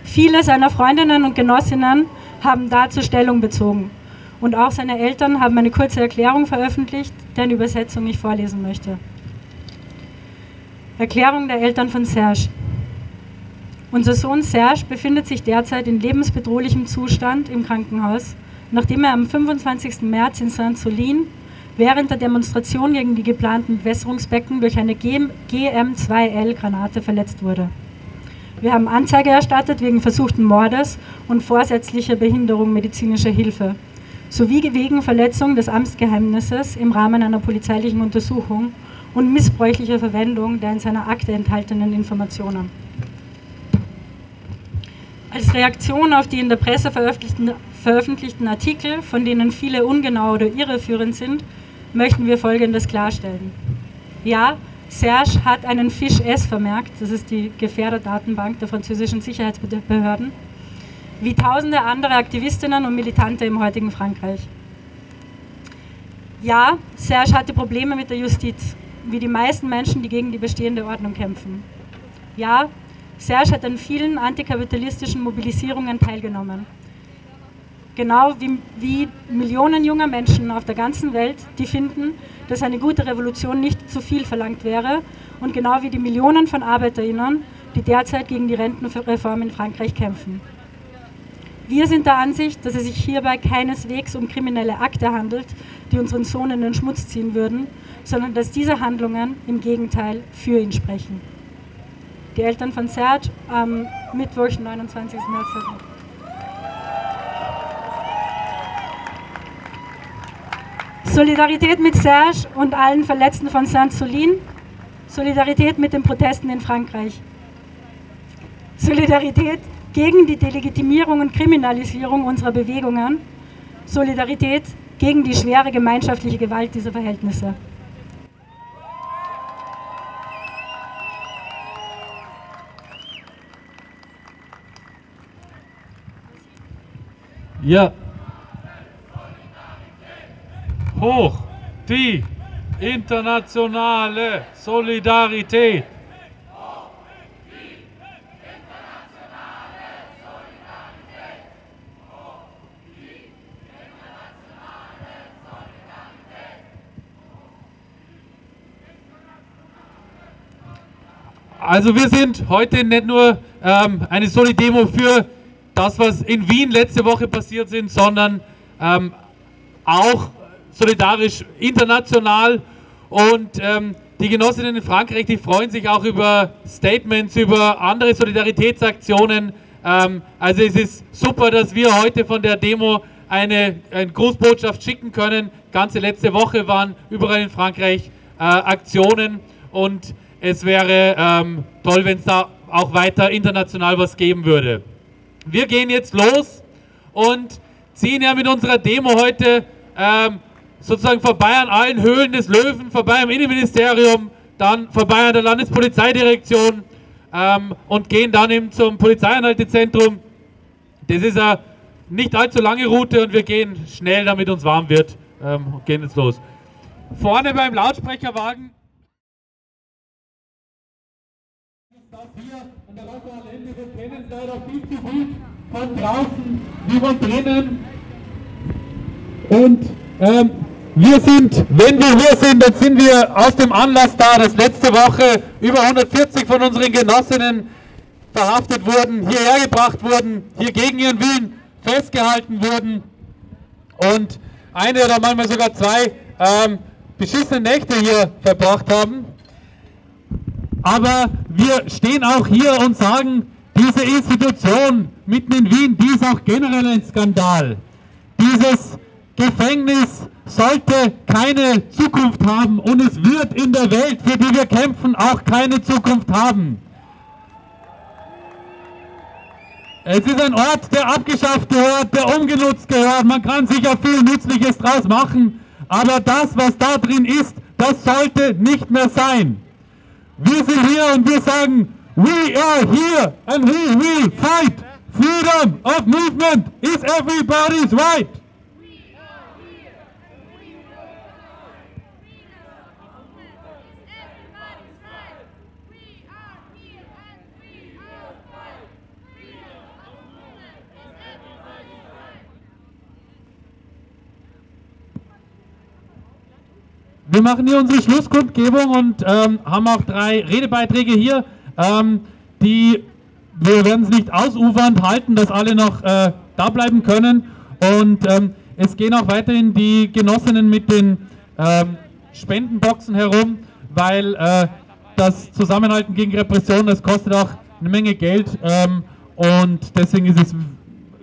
Viele seiner Freundinnen und Genossinnen haben dazu Stellung bezogen und auch seine Eltern haben eine kurze Erklärung veröffentlicht, deren Übersetzung ich vorlesen möchte. Erklärung der Eltern von Serge. Unser Sohn Serge befindet sich derzeit in lebensbedrohlichem Zustand im Krankenhaus, nachdem er am 25. März in Saint-Solin während der Demonstration gegen die geplanten Wässerungsbecken durch eine GM2L-Granate verletzt wurde. Wir haben Anzeige erstattet wegen versuchten Mordes und vorsätzlicher Behinderung medizinischer Hilfe sowie wegen Verletzung des Amtsgeheimnisses im Rahmen einer polizeilichen Untersuchung und missbräuchlicher Verwendung der in seiner Akte enthaltenen Informationen. Als Reaktion auf die in der Presse veröffentlichten, veröffentlichten Artikel, von denen viele ungenau oder irreführend sind, möchten wir Folgendes klarstellen. Ja, Serge hat einen Fisch S vermerkt, das ist die Gefährderdatenbank der französischen Sicherheitsbehörden, wie tausende andere Aktivistinnen und Militante im heutigen Frankreich. Ja, Serge hatte Probleme mit der Justiz, wie die meisten Menschen, die gegen die bestehende Ordnung kämpfen. Ja, Serge hat an vielen antikapitalistischen Mobilisierungen teilgenommen. Genau wie, wie, Millionen junger Menschen auf der ganzen Welt, die finden, dass eine gute Revolution nicht zu viel verlangt wäre. Und genau wie die Millionen von ArbeiterInnen, die derzeit gegen die Rentenreform in Frankreich kämpfen. Wir sind der Ansicht, dass es sich hierbei keineswegs um kriminelle Akte handelt, die unseren Sohn in den Schmutz ziehen würden, sondern dass diese Handlungen im Gegenteil für ihn sprechen. Die Eltern von Serge am Mittwoch, 29. März. Solidarität mit Serge und allen Verletzten von Saint-Soulin. Solidarität mit den Protesten in Frankreich. Solidarität gegen die Delegitimierung und Kriminalisierung unserer Bewegungen. Solidarität gegen die schwere gemeinschaftliche Gewalt dieser Verhältnisse. Ja. Hoch die internationale Solidarität. Also wir sind heute nicht nur ähm, eine Solidemo für das, was in Wien letzte Woche passiert sind, sondern ähm, auch solidarisch international. Und ähm, die Genossinnen in Frankreich, die freuen sich auch über Statements, über andere Solidaritätsaktionen. Ähm, also es ist super, dass wir heute von der Demo eine, eine Grußbotschaft schicken können. Ganze letzte Woche waren überall in Frankreich äh, Aktionen und es wäre ähm, toll, wenn es da auch weiter international was geben würde. Wir gehen jetzt los und ziehen ja mit unserer Demo heute ähm, sozusagen vorbei an allen Höhlen des Löwen, vorbei am Innenministerium, dann vorbei an der Landespolizeidirektion ähm, und gehen dann eben zum Polizeianhaltezentrum. Das ist eine nicht allzu lange Route und wir gehen schnell, damit uns warm wird. Ähm, gehen jetzt los. Vorne beim Lautsprecherwagen hier an der Rockweiler Ende, wir kennen es leider viel zu gut von draußen wie von drinnen. Und ähm, wir sind, wenn wir hier sind, dann sind wir aus dem Anlass da, dass letzte Woche über 140 von unseren Genossinnen verhaftet wurden, hierher gebracht wurden, hier gegen ihren Willen festgehalten wurden und eine oder manchmal sogar zwei ähm, beschissene Nächte hier verbracht haben. Aber wir stehen auch hier und sagen, diese Institution mitten in Wien, die ist auch generell ein Skandal. Dieses Gefängnis sollte keine Zukunft haben und es wird in der Welt, für die wir kämpfen, auch keine Zukunft haben. Es ist ein Ort, der abgeschafft gehört, der umgenutzt gehört. Man kann sicher viel Nützliches draus machen, aber das, was da drin ist, das sollte nicht mehr sein. Wir sind hier und wir sagen, we are here and we will fight. Freedom of movement is everybody's right. Wir machen hier unsere Schlusskundgebung und ähm, haben auch drei Redebeiträge hier, ähm, die wir werden es nicht ausufernd halten, dass alle noch äh, da bleiben können. Und ähm, es gehen auch weiterhin die Genossinnen mit den ähm, Spendenboxen herum, weil äh, das Zusammenhalten gegen Repression, das kostet auch eine Menge Geld ähm, und deswegen ist es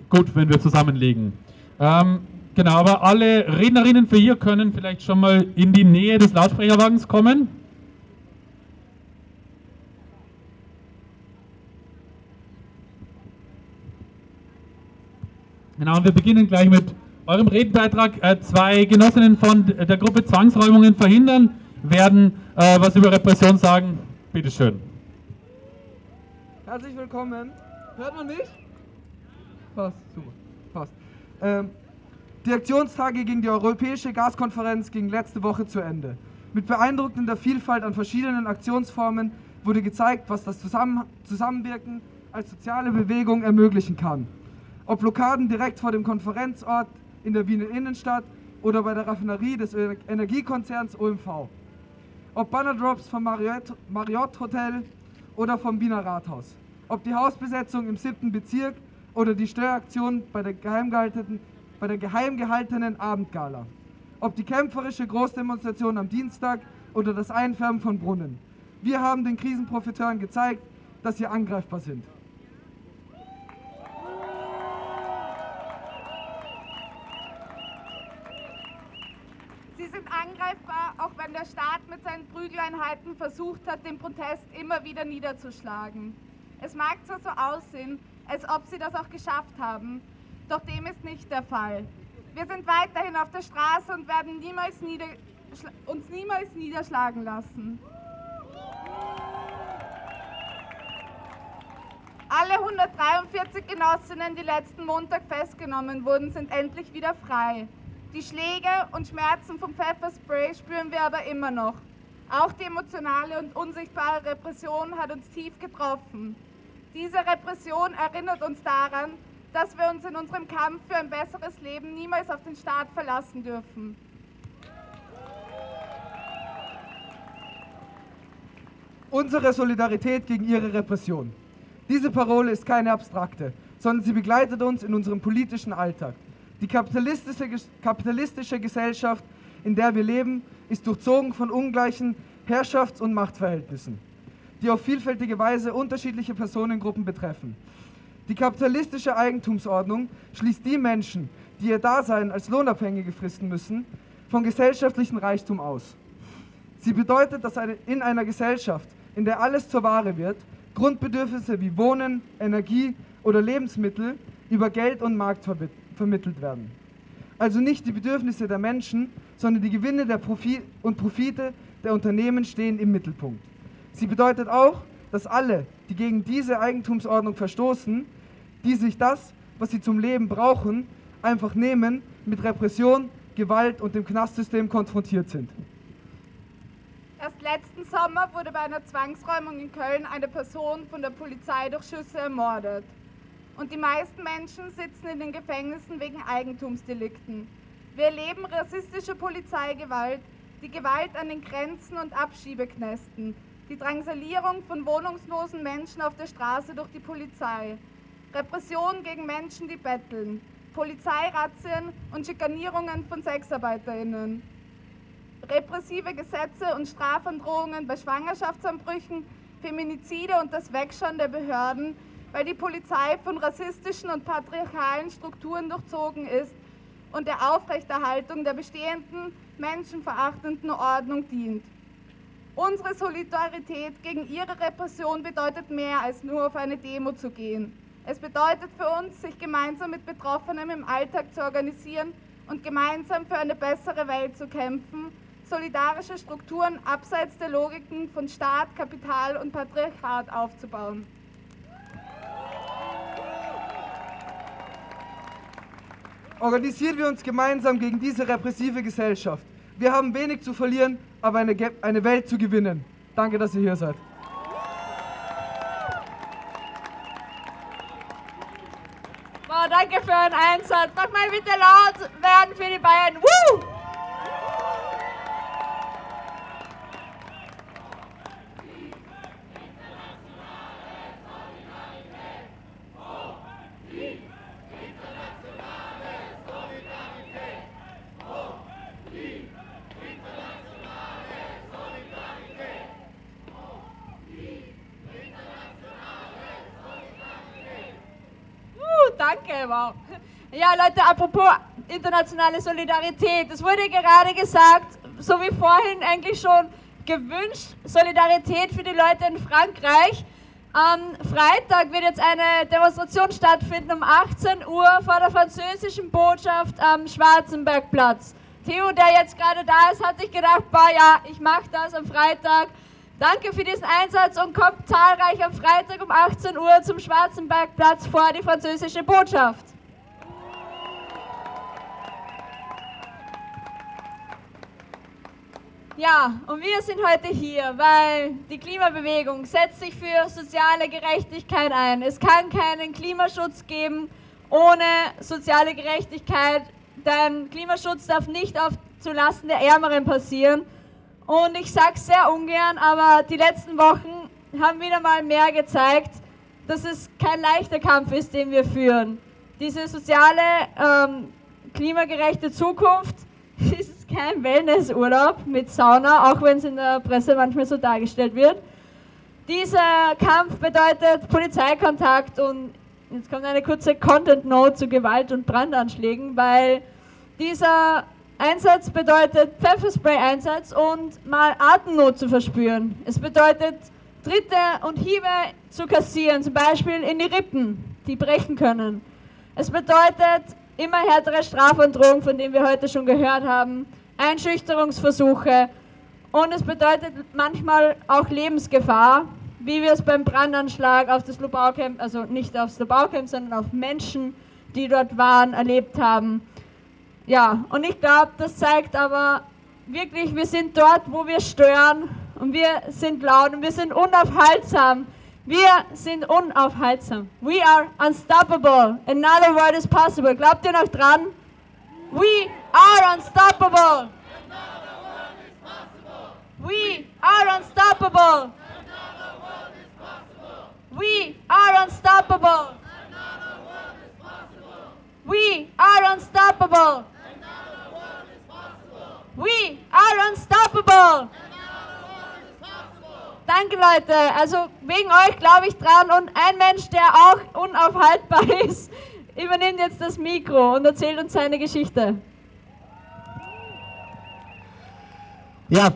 gut, wenn wir zusammenlegen. Ähm, Genau, aber alle Rednerinnen für hier können vielleicht schon mal in die Nähe des Lautsprecherwagens kommen. Genau, und wir beginnen gleich mit eurem Redenbeitrag. Äh, zwei Genossinnen von der Gruppe Zwangsräumungen verhindern werden äh, was über Repression sagen. Bitte schön. Herzlich willkommen. Hört man mich? Passt, super. Passt. Ähm, die Aktionstage gegen die Europäische Gaskonferenz gingen letzte Woche zu Ende. Mit beeindruckender Vielfalt an verschiedenen Aktionsformen wurde gezeigt, was das Zusammen Zusammenwirken als soziale Bewegung ermöglichen kann. Ob Blockaden direkt vor dem Konferenzort in der Wiener Innenstadt oder bei der Raffinerie des Energiekonzerns OMV. Ob Bannerdrops vom Marriott, Marriott Hotel oder vom Wiener Rathaus. Ob die Hausbesetzung im 7. Bezirk oder die Störaktion bei der bei der geheim gehaltenen Abendgala. Ob die kämpferische Großdemonstration am Dienstag oder das Einfärben von Brunnen. Wir haben den Krisenprofiteuren gezeigt, dass sie angreifbar sind. Wenn der Staat mit seinen Prügeleinheiten versucht hat, den Protest immer wieder niederzuschlagen. Es mag zwar so aussehen, als ob sie das auch geschafft haben, doch dem ist nicht der Fall. Wir sind weiterhin auf der Straße und werden niemals uns niemals niederschlagen lassen. Alle 143 Genossinnen, die letzten Montag festgenommen wurden, sind endlich wieder frei. Die Schläge und Schmerzen vom Pfefferspray spüren wir aber immer noch. Auch die emotionale und unsichtbare Repression hat uns tief getroffen. Diese Repression erinnert uns daran, dass wir uns in unserem Kampf für ein besseres Leben niemals auf den Staat verlassen dürfen. Unsere Solidarität gegen ihre Repression. Diese Parole ist keine abstrakte, sondern sie begleitet uns in unserem politischen Alltag. Die kapitalistische, kapitalistische Gesellschaft, in der wir leben, ist durchzogen von ungleichen Herrschafts- und Machtverhältnissen, die auf vielfältige Weise unterschiedliche Personengruppen betreffen. Die kapitalistische Eigentumsordnung schließt die Menschen, die ihr Dasein als Lohnabhängige fristen müssen, von gesellschaftlichem Reichtum aus. Sie bedeutet, dass in einer Gesellschaft, in der alles zur Ware wird, Grundbedürfnisse wie Wohnen, Energie oder Lebensmittel über Geld und Markt verbinden vermittelt werden. Also nicht die Bedürfnisse der Menschen, sondern die Gewinne der Profi und Profite der Unternehmen stehen im Mittelpunkt. Sie bedeutet auch, dass alle, die gegen diese Eigentumsordnung verstoßen, die sich das, was sie zum Leben brauchen, einfach nehmen, mit Repression, Gewalt und dem Knastsystem konfrontiert sind. Erst letzten Sommer wurde bei einer Zwangsräumung in Köln eine Person von der Polizei durch Schüsse ermordet. Und die meisten Menschen sitzen in den Gefängnissen wegen Eigentumsdelikten. Wir erleben rassistische Polizeigewalt, die Gewalt an den Grenzen und Abschiebeknästen, die Drangsalierung von wohnungslosen Menschen auf der Straße durch die Polizei, Repression gegen Menschen, die betteln, Polizeirazzien und Schikanierungen von SexarbeiterInnen, repressive Gesetze und Strafandrohungen bei Schwangerschaftsanbrüchen, Feminizide und das Wegschauen der Behörden weil die Polizei von rassistischen und patriarchalen Strukturen durchzogen ist und der Aufrechterhaltung der bestehenden menschenverachtenden Ordnung dient. Unsere Solidarität gegen ihre Repression bedeutet mehr als nur auf eine Demo zu gehen. Es bedeutet für uns, sich gemeinsam mit Betroffenen im Alltag zu organisieren und gemeinsam für eine bessere Welt zu kämpfen, solidarische Strukturen abseits der Logiken von Staat, Kapital und Patriarchat aufzubauen. Organisieren wir uns gemeinsam gegen diese repressive Gesellschaft. Wir haben wenig zu verlieren, aber eine, eine Welt zu gewinnen. Danke, dass ihr hier seid. Wow, danke für euren Einsatz. Nochmal bitte laut werden für die Bayern. Woo! danke, wow. Ja, Leute, apropos internationale Solidarität. Es wurde gerade gesagt, so wie vorhin eigentlich schon gewünscht, Solidarität für die Leute in Frankreich. Am Freitag wird jetzt eine Demonstration stattfinden um 18 Uhr vor der französischen Botschaft am Schwarzenbergplatz. Theo, der jetzt gerade da ist, hat sich gedacht, boah ja, ich mache das am Freitag. Danke für diesen Einsatz und kommt zahlreich am Freitag um 18 Uhr zum Schwarzenbergplatz vor die französische Botschaft. Ja, und wir sind heute hier, weil die Klimabewegung setzt sich für soziale Gerechtigkeit ein. Es kann keinen Klimaschutz geben ohne soziale Gerechtigkeit, denn Klimaschutz darf nicht auf zulasten der Ärmeren passieren. Und ich sage sehr ungern, aber die letzten Wochen haben wieder mal mehr gezeigt, dass es kein leichter Kampf ist, den wir führen. Diese soziale, ähm, klimagerechte Zukunft (laughs) ist kein Wellnessurlaub mit Sauna, auch wenn es in der Presse manchmal so dargestellt wird. Dieser Kampf bedeutet Polizeikontakt und jetzt kommt eine kurze Content Note zu Gewalt und Brandanschlägen, weil dieser Einsatz bedeutet Pfefferspray-Einsatz und mal Atemnot zu verspüren. Es bedeutet Tritte und Hiebe zu kassieren, zum Beispiel in die Rippen, die brechen können. Es bedeutet immer härtere Strafandrohungen, von denen wir heute schon gehört haben, Einschüchterungsversuche und es bedeutet manchmal auch Lebensgefahr, wie wir es beim Brandanschlag auf das Lubaucamp, also nicht aufs Lubaucamp, sondern auf Menschen, die dort waren, erlebt haben. Ja, und ich glaube, das zeigt aber wirklich, wir sind dort, wo wir stören und wir sind laut und wir sind unaufhaltsam. Wir sind unaufhaltsam. We are unstoppable. Another word is possible. Glaubt ihr noch dran? We are unstoppable. We are unstoppable. We are unstoppable. We are unstoppable. We are unstoppable. Danke Leute. Also wegen euch glaube ich dran und ein Mensch, der auch unaufhaltbar (laughs) ist, übernimmt jetzt das Mikro und erzählt uns seine Geschichte. Ja,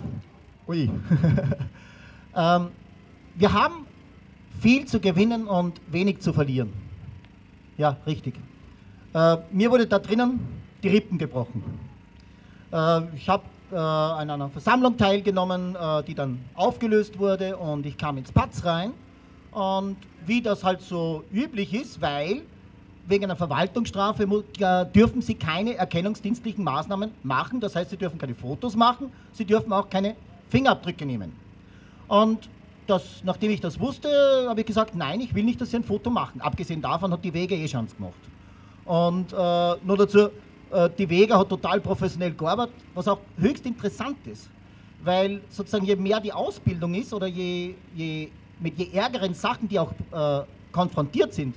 ui. (laughs) ähm, wir haben viel zu gewinnen und wenig zu verlieren. Ja, richtig. Äh, mir wurde da drinnen die Rippen gebrochen. Äh, ich habe äh, an einer Versammlung teilgenommen, äh, die dann aufgelöst wurde und ich kam ins Patz rein. Und wie das halt so üblich ist, weil wegen einer Verwaltungsstrafe dürfen sie keine erkennungsdienstlichen Maßnahmen machen. Das heißt, sie dürfen keine Fotos machen, sie dürfen auch keine Fingerabdrücke nehmen. Und das, nachdem ich das wusste, habe ich gesagt, nein, ich will nicht, dass sie ein Foto machen. Abgesehen davon hat die Wege eh schon gemacht. Und äh, nur dazu, die Wege hat total professionell gearbeitet, was auch höchst interessant ist. Weil sozusagen je mehr die Ausbildung ist oder je, je mit je ärgeren Sachen, die auch äh, konfrontiert sind,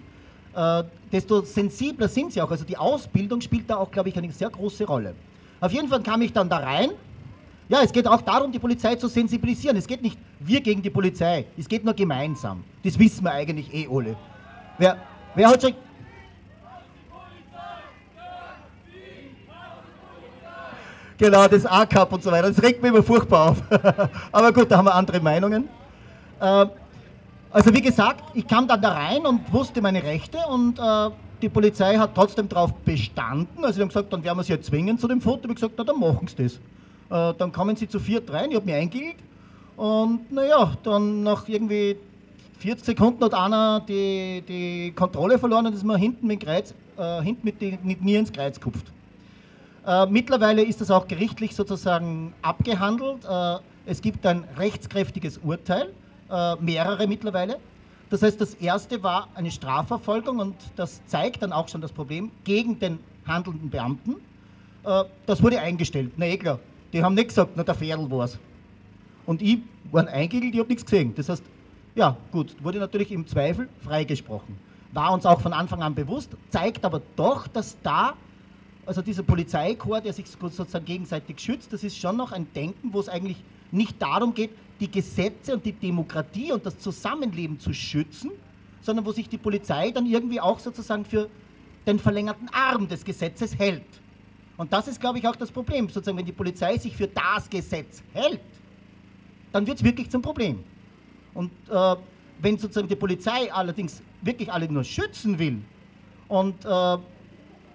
äh, desto sensibler sind sie auch. Also die Ausbildung spielt da auch, glaube ich, eine sehr große Rolle. Auf jeden Fall kam ich dann da rein. Ja, es geht auch darum, die Polizei zu sensibilisieren. Es geht nicht wir gegen die Polizei, es geht nur gemeinsam. Das wissen wir eigentlich eh alle. Wer, wer hat schon... Genau, das A-Cup und so weiter. Das regt mich immer furchtbar auf. (laughs) Aber gut, da haben wir andere Meinungen. Äh, also wie gesagt, ich kam dann da rein und wusste meine Rechte und äh, die Polizei hat trotzdem darauf bestanden. Also sie haben gesagt, dann werden wir sie ja zwingen zu dem Foto. Ich habe gesagt, na dann machen sie das. Äh, dann kommen sie zu viert rein, ich habe mich eingehielt und naja, dann nach irgendwie 40 Sekunden hat einer die, die Kontrolle verloren und ist mir hinten mit, Kreuz, äh, hinten mit, die, mit mir ins Kreuz gekupft. Äh, mittlerweile ist das auch gerichtlich sozusagen abgehandelt. Äh, es gibt ein rechtskräftiges Urteil äh, mehrere mittlerweile. Das heißt, das erste war eine Strafverfolgung und das zeigt dann auch schon das Problem gegen den handelnden Beamten. Äh, das wurde eingestellt. Na eh klar, die haben nicht gesagt, na der Pferdl war's. Und ich war eingegelt, ich habe nichts gesehen. Das heißt, ja gut, wurde natürlich im Zweifel freigesprochen. War uns auch von Anfang an bewusst, zeigt aber doch, dass da, also dieser Polizeikorps, der sich sozusagen gegenseitig schützt, das ist schon noch ein Denken, wo es eigentlich nicht darum geht, die Gesetze und die Demokratie und das Zusammenleben zu schützen, sondern wo sich die Polizei dann irgendwie auch sozusagen für den verlängerten Arm des Gesetzes hält. Und das ist, glaube ich, auch das Problem. Sozusagen, wenn die Polizei sich für das Gesetz hält, dann wird es wirklich zum Problem. Und äh, wenn sozusagen die Polizei allerdings wirklich alle nur schützen will, und äh,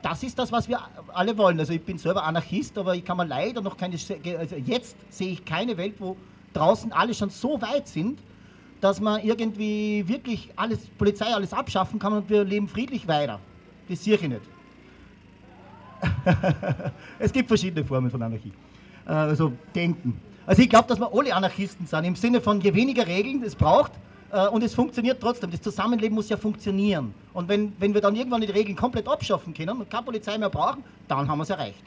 das ist das, was wir alle wollen. Also ich bin selber Anarchist, aber ich kann mir leider noch keine, also jetzt sehe ich keine Welt, wo draußen alle schon so weit sind, dass man irgendwie wirklich alles, Polizei alles abschaffen kann und wir leben friedlich weiter. Das sehe ich nicht. (laughs) es gibt verschiedene Formen von Anarchie. Äh, also denken. Also ich glaube, dass wir alle Anarchisten sind, im Sinne von je weniger Regeln es braucht, und es funktioniert trotzdem. Das Zusammenleben muss ja funktionieren. Und wenn, wenn wir dann irgendwann die Regeln komplett abschaffen können und keine Polizei mehr brauchen, dann haben wir es erreicht.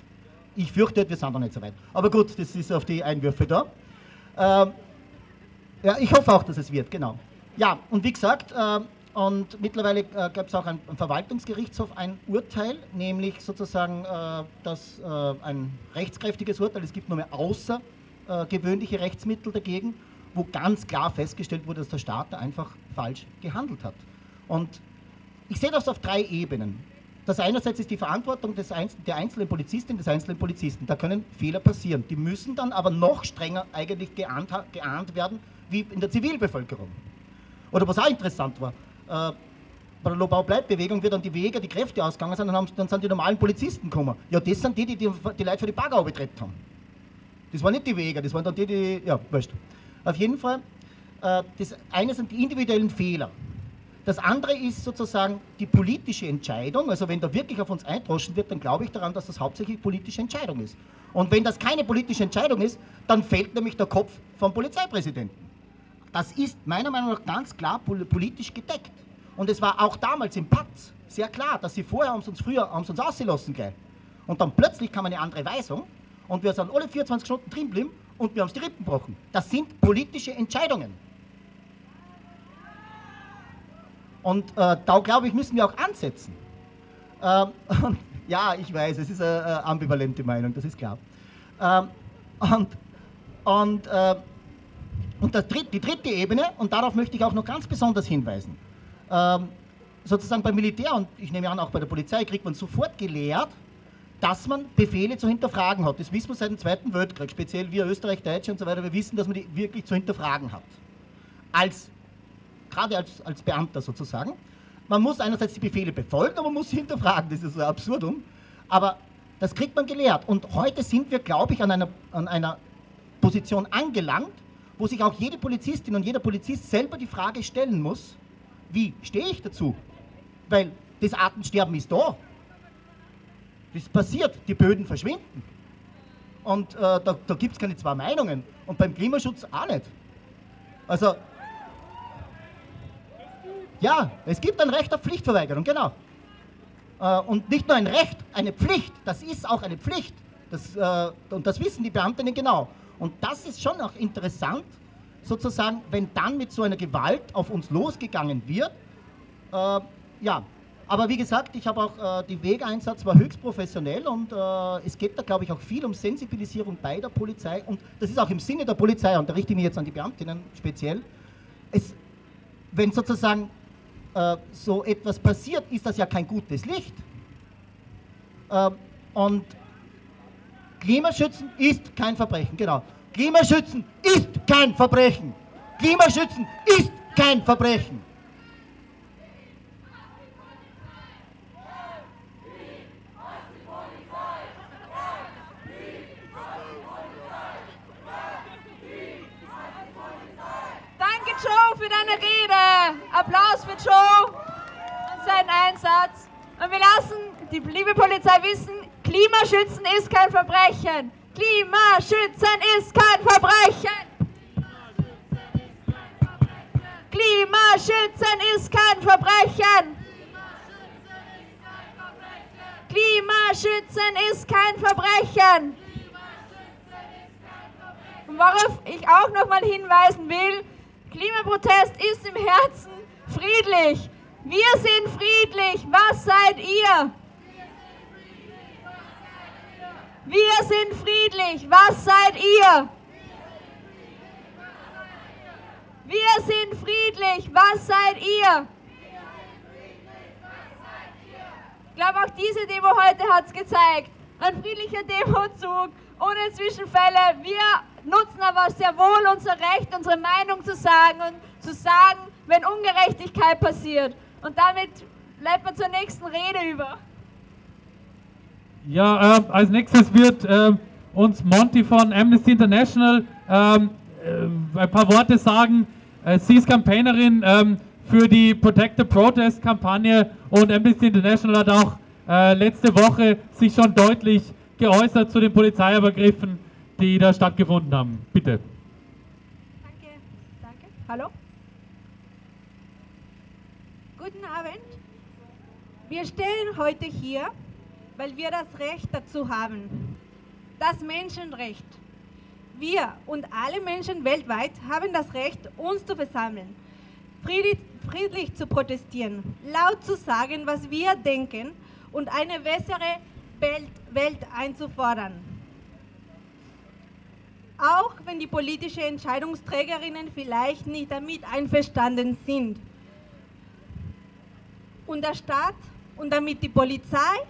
Ich fürchte, wir sind noch nicht so weit. Aber gut, das ist auf die Einwürfe da. Ähm, ja, ich hoffe auch, dass es wird, genau. Ja, und wie gesagt, äh, und mittlerweile äh, gab es auch ein, ein, Verwaltungsgerichtshof ein Urteil, nämlich sozusagen äh, das, äh, ein rechtskräftiges Urteil. Es gibt nur mehr außergewöhnliche Rechtsmittel dagegen wo ganz klar festgestellt wurde, dass der Staat einfach falsch gehandelt hat. Und ich sehe das auf drei Ebenen. Das einerseits ist die Verantwortung des Einzel der einzelnen Polizistin, des einzelnen Polizisten. Da können Fehler passieren. Die müssen dann aber noch strenger eigentlich geahnt, geahnt werden, wie in der Zivilbevölkerung. Oder was auch interessant war, äh, bei der Lobau-Bleib-Bewegung wird dann die Wege, die Kräfte ausgegangen sind, dann, haben, dann sind die normalen Polizisten gekommen. Ja, das sind die, die die, die Leute für die Bagger betreten haben. Das waren nicht die Wege, das waren dann die, die, ja, wurscht. Auf jeden Fall, äh, das eine sind die individuellen Fehler. Das andere ist sozusagen die politische Entscheidung. Also wenn da wirklich auf uns eindroschen wird, dann glaube ich daran, dass das hauptsächlich politische Entscheidung ist. Und wenn das keine politische Entscheidung ist, dann fällt nämlich der Kopf vom Polizeipräsidenten. Das ist meiner Meinung nach ganz klar politisch gedeckt. Und es war auch damals im Patz sehr klar, dass sie vorher haben sie uns früher haben sie uns ausgelassen gleich. Und dann plötzlich kam eine andere Weisung und wir sind alle 24 Stunden drin geblieben und wir haben die Rippen gebrochen. Das sind politische Entscheidungen. Und äh, da glaube ich, müssen wir auch ansetzen. (laughs) Ähm, ja, ich weiß, es ist eine, eine, ambivalente Meinung, das ist klar. Ähm, und und, äh, und dritt, die dritte Ebene, und darauf möchte ich auch noch ganz besonders hinweisen, ähm, sozusagen beim Militär und ich nehme an auch bei der Polizei kriegt man sofort gelehrt, dass man Befehle zu hinterfragen hat. Das wissen wir seit dem Zweiten Weltkrieg, speziell wir Österreich, Deutsche und so weiter. Wir wissen, dass man die wirklich zu hinterfragen hat. Als, gerade als, als Beamter sozusagen. Man muss einerseits die Befehle befolgen, aber man muss sie hinterfragen. Das ist so absurdum. Aber das kriegt man gelehrt. Und heute sind wir, glaube ich, an einer, an einer Position angelangt, wo sich auch jede Polizistin und jeder Polizist selber die Frage stellen muss, wie stehe ich dazu? Weil das Artensterben ist da. Das passiert, die Böden verschwinden. Und äh, da, da gibt es keine zwei Meinungen. Und beim Klimaschutz auch nicht. Also, ja, es gibt ein Recht auf Pflichtverweigerung, genau. Äh, und nicht nur ein Recht, eine Pflicht. Das ist auch eine Pflicht. Das, äh, und das wissen die Beamtinnen genau. Und das ist schon auch interessant, sozusagen, wenn dann mit so einer Gewalt auf uns losgegangen wird. Äh, ja, aber wie gesagt, ich habe auch, äh, die Wegeinsatz war höchst professionell und äh, es geht da, glaube ich, auch viel um Sensibilisierung bei der Polizei und das ist auch im Sinne der Polizei und da richte ich mich jetzt an die Beamtinnen speziell. Es, wenn sozusagen äh, so etwas passiert, ist das ja kein gutes Licht. Äh, und Klimaschützen ist kein Verbrechen, genau. Klimaschützen ist kein Verbrechen. Klimaschützen ist kein Verbrechen. für deine Rede. Applaus für Joe und seinen Einsatz. Und wir lassen die liebe Polizei wissen, Klimaschützen ist kein Verbrechen. Klimaschützen ist kein Verbrechen. Klimaschützen ist kein Verbrechen. Klimaschützen ist kein Verbrechen. Und worauf ich auch noch mal hinweisen will, Klimaprotest ist im Herzen friedlich. Wir sind friedlich. Was seid ihr? Wir sind friedlich. Was seid ihr? Wir sind friedlich. Was seid ihr? Ich glaube, auch diese Demo heute hat es gezeigt. Ein friedlicher Demozug ohne Zwischenfälle. Wir nutzen aber sehr wohl unser Recht, unsere Meinung zu sagen und zu sagen, wenn Ungerechtigkeit passiert. Und damit bleibt man zur nächsten Rede über. Ja, äh, als nächstes wird äh, uns Monty von Amnesty International ähm, äh, ein paar Worte sagen. Äh, sie ist Campaignerin ähm, für die Protect the Protest Kampagne und Amnesty International hat auch äh, letzte Woche sich schon deutlich geäußert zu den Polizeiübergriffen, die da stattgefunden haben. Bitte. Danke, danke. Hallo? Guten Abend. Wir stehen heute hier, weil wir das Recht dazu haben. Das Menschenrecht. Wir und alle Menschen weltweit haben das Recht, uns zu versammeln, friedlich, zu protestieren, laut zu sagen, was wir denken und eine bessere Welt, Welt einzufordern. Auch wenn die politischen Entscheidungsträgerinnen vielleicht nicht damit einverstanden sind. Und der Staat und damit die Polizei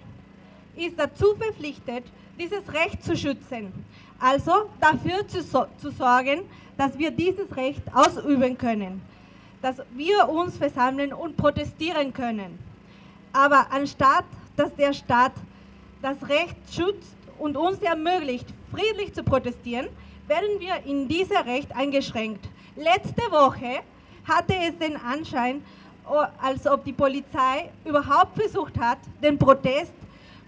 ist dazu verpflichtet, dieses Recht zu schützen. Also dafür zu, zu sorgen, dass wir dieses Recht ausüben können, dass wir uns versammeln und protestieren können. Aber anstatt, dass der Staat das Recht schützt und uns ermöglicht, friedlich zu protestieren, werden wir in diesem Recht eingeschränkt. Letzte Woche hatte es den Anschein, als ob die Polizei überhaupt versucht hat, den Protest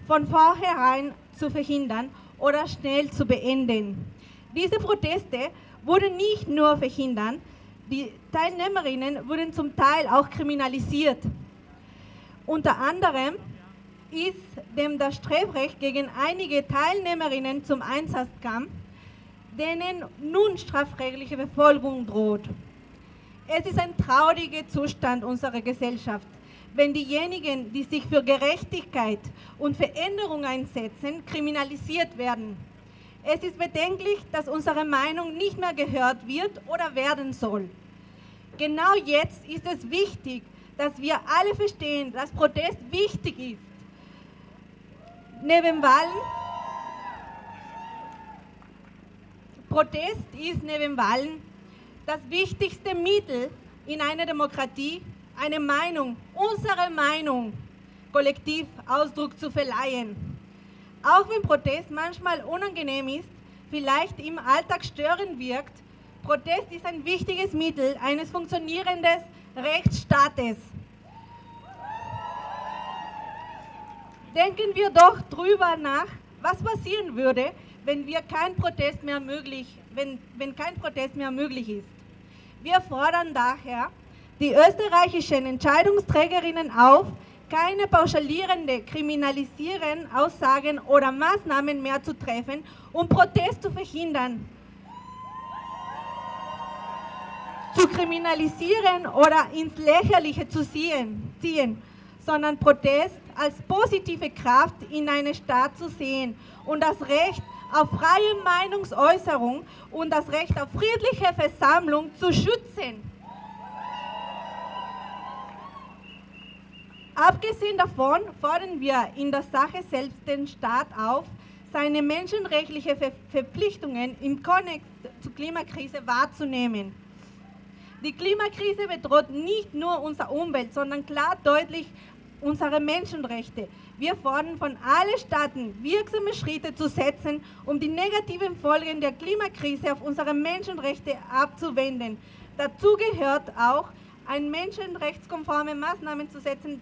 von vornherein zu verhindern oder schnell zu beenden. Diese Proteste wurden nicht nur verhindert, die Teilnehmerinnen wurden zum Teil auch kriminalisiert. Unter anderem ist dem das Strafrecht gegen einige Teilnehmerinnen zum Einsatz kam, denen nun strafrechtliche Verfolgung droht. Es ist ein trauriger Zustand unserer Gesellschaft, wenn diejenigen, die sich für Gerechtigkeit und Veränderung einsetzen, kriminalisiert werden. Es ist bedenklich, dass unsere Meinung nicht mehr gehört wird oder werden soll. Genau jetzt ist es wichtig, dass wir alle verstehen, dass Protest wichtig ist. Neben Wahlen, Protest ist neben Wahlen das wichtigste Mittel in einer Demokratie, eine Meinung, unsere Meinung, kollektiv Ausdruck zu verleihen. Auch wenn Protest manchmal unangenehm ist, vielleicht im Alltag störend wirkt, Protest ist ein wichtiges Mittel eines funktionierenden Rechtsstaates. Denken wir doch drüber nach, was passieren würde, wenn wir kein Protest mehr möglich, wenn, wenn kein Protest mehr möglich ist. Wir fordern daher die österreichischen Entscheidungsträgerinnen auf, keine pauschalierende, kriminalisierenden Aussagen oder Maßnahmen mehr zu treffen, um Protest zu verhindern. Zu kriminalisieren oder ins Lächerliche zu ziehen, sondern Protest als positive Kraft in eine Stadt zu sehen und das Recht auf freie Meinungsäußerung und das Recht auf friedliche Versammlung zu schützen. Abgesehen davon fordern wir in der Sache selbst den Staat auf, seine menschenrechtlichen Verpflichtungen im Kontext zur Klimakrise wahrzunehmen. Die Klimakrise bedroht nicht nur unsere Umwelt, sondern klar deutlich unsere Menschenrechte. Wir fordern von allen Staaten, wirksame Schritte zu setzen, um die negativen Folgen der Klimakrise auf unsere Menschenrechte abzuwenden. Dazu gehört auch, ein menschenrechtskonforme Maßnahmen zu setzen,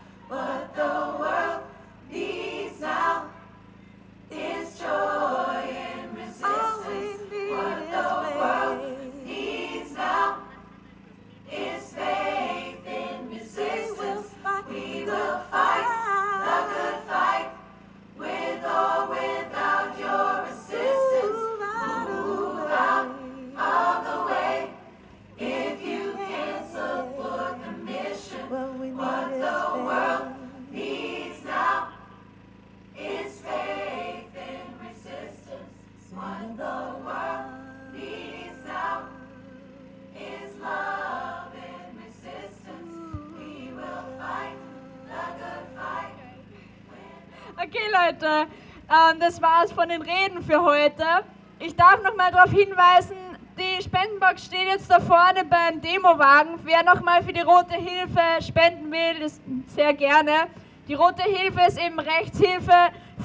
What the world needs now is joy and resistance. The world needs now is faith in resistance. We will fight. Leute, ähm, das war's von den Reden für heute. Ich darf nochmal darauf hinweisen, die Spendenbox steht jetzt da vorne beim Demowagen. Wer nochmal für die Rote Hilfe spenden will, ist sehr gerne. Die Rote Hilfe ist eben Rechtshilfe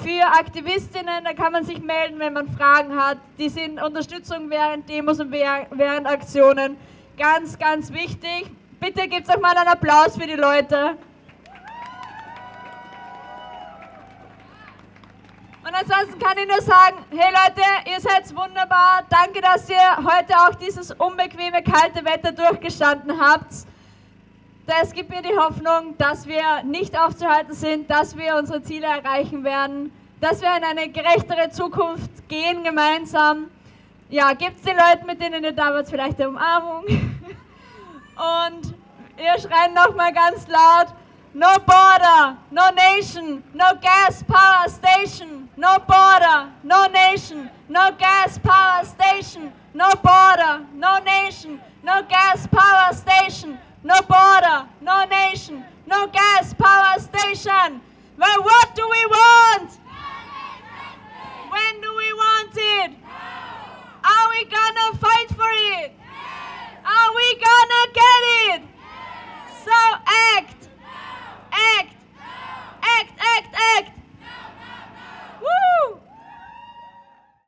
für Aktivistinnen. Da kann man sich melden, wenn man Fragen hat. Die sind Unterstützung während Demos und während Aktionen. Ganz, ganz wichtig. Bitte gebt euch mal einen Applaus für die Leute. Und ansonsten kann ich nur sagen, hey Leute, ihr seid wunderbar. Danke, dass ihr heute auch dieses unbequeme, kalte Wetter durchgestanden habt. Das gibt mir die Hoffnung, dass wir nicht aufzuhalten sind, dass wir unsere Ziele erreichen werden, dass wir in eine gerechtere Zukunft gehen gemeinsam. Ja, gibt es den Leuten, mit denen ihr damals vielleicht eine Umarmung? (laughs) Und ihr schreien nochmal ganz laut, no border, no nation, no gas power station, no border, no nation, no gas power station, no border, no nation, no gas power station, no border, no nation, no gas power station. Well, what do we want? When do we want it? Are we gonna fight for it? Are we gonna get it? So act act! No. Act, act, act! No, no, Woo!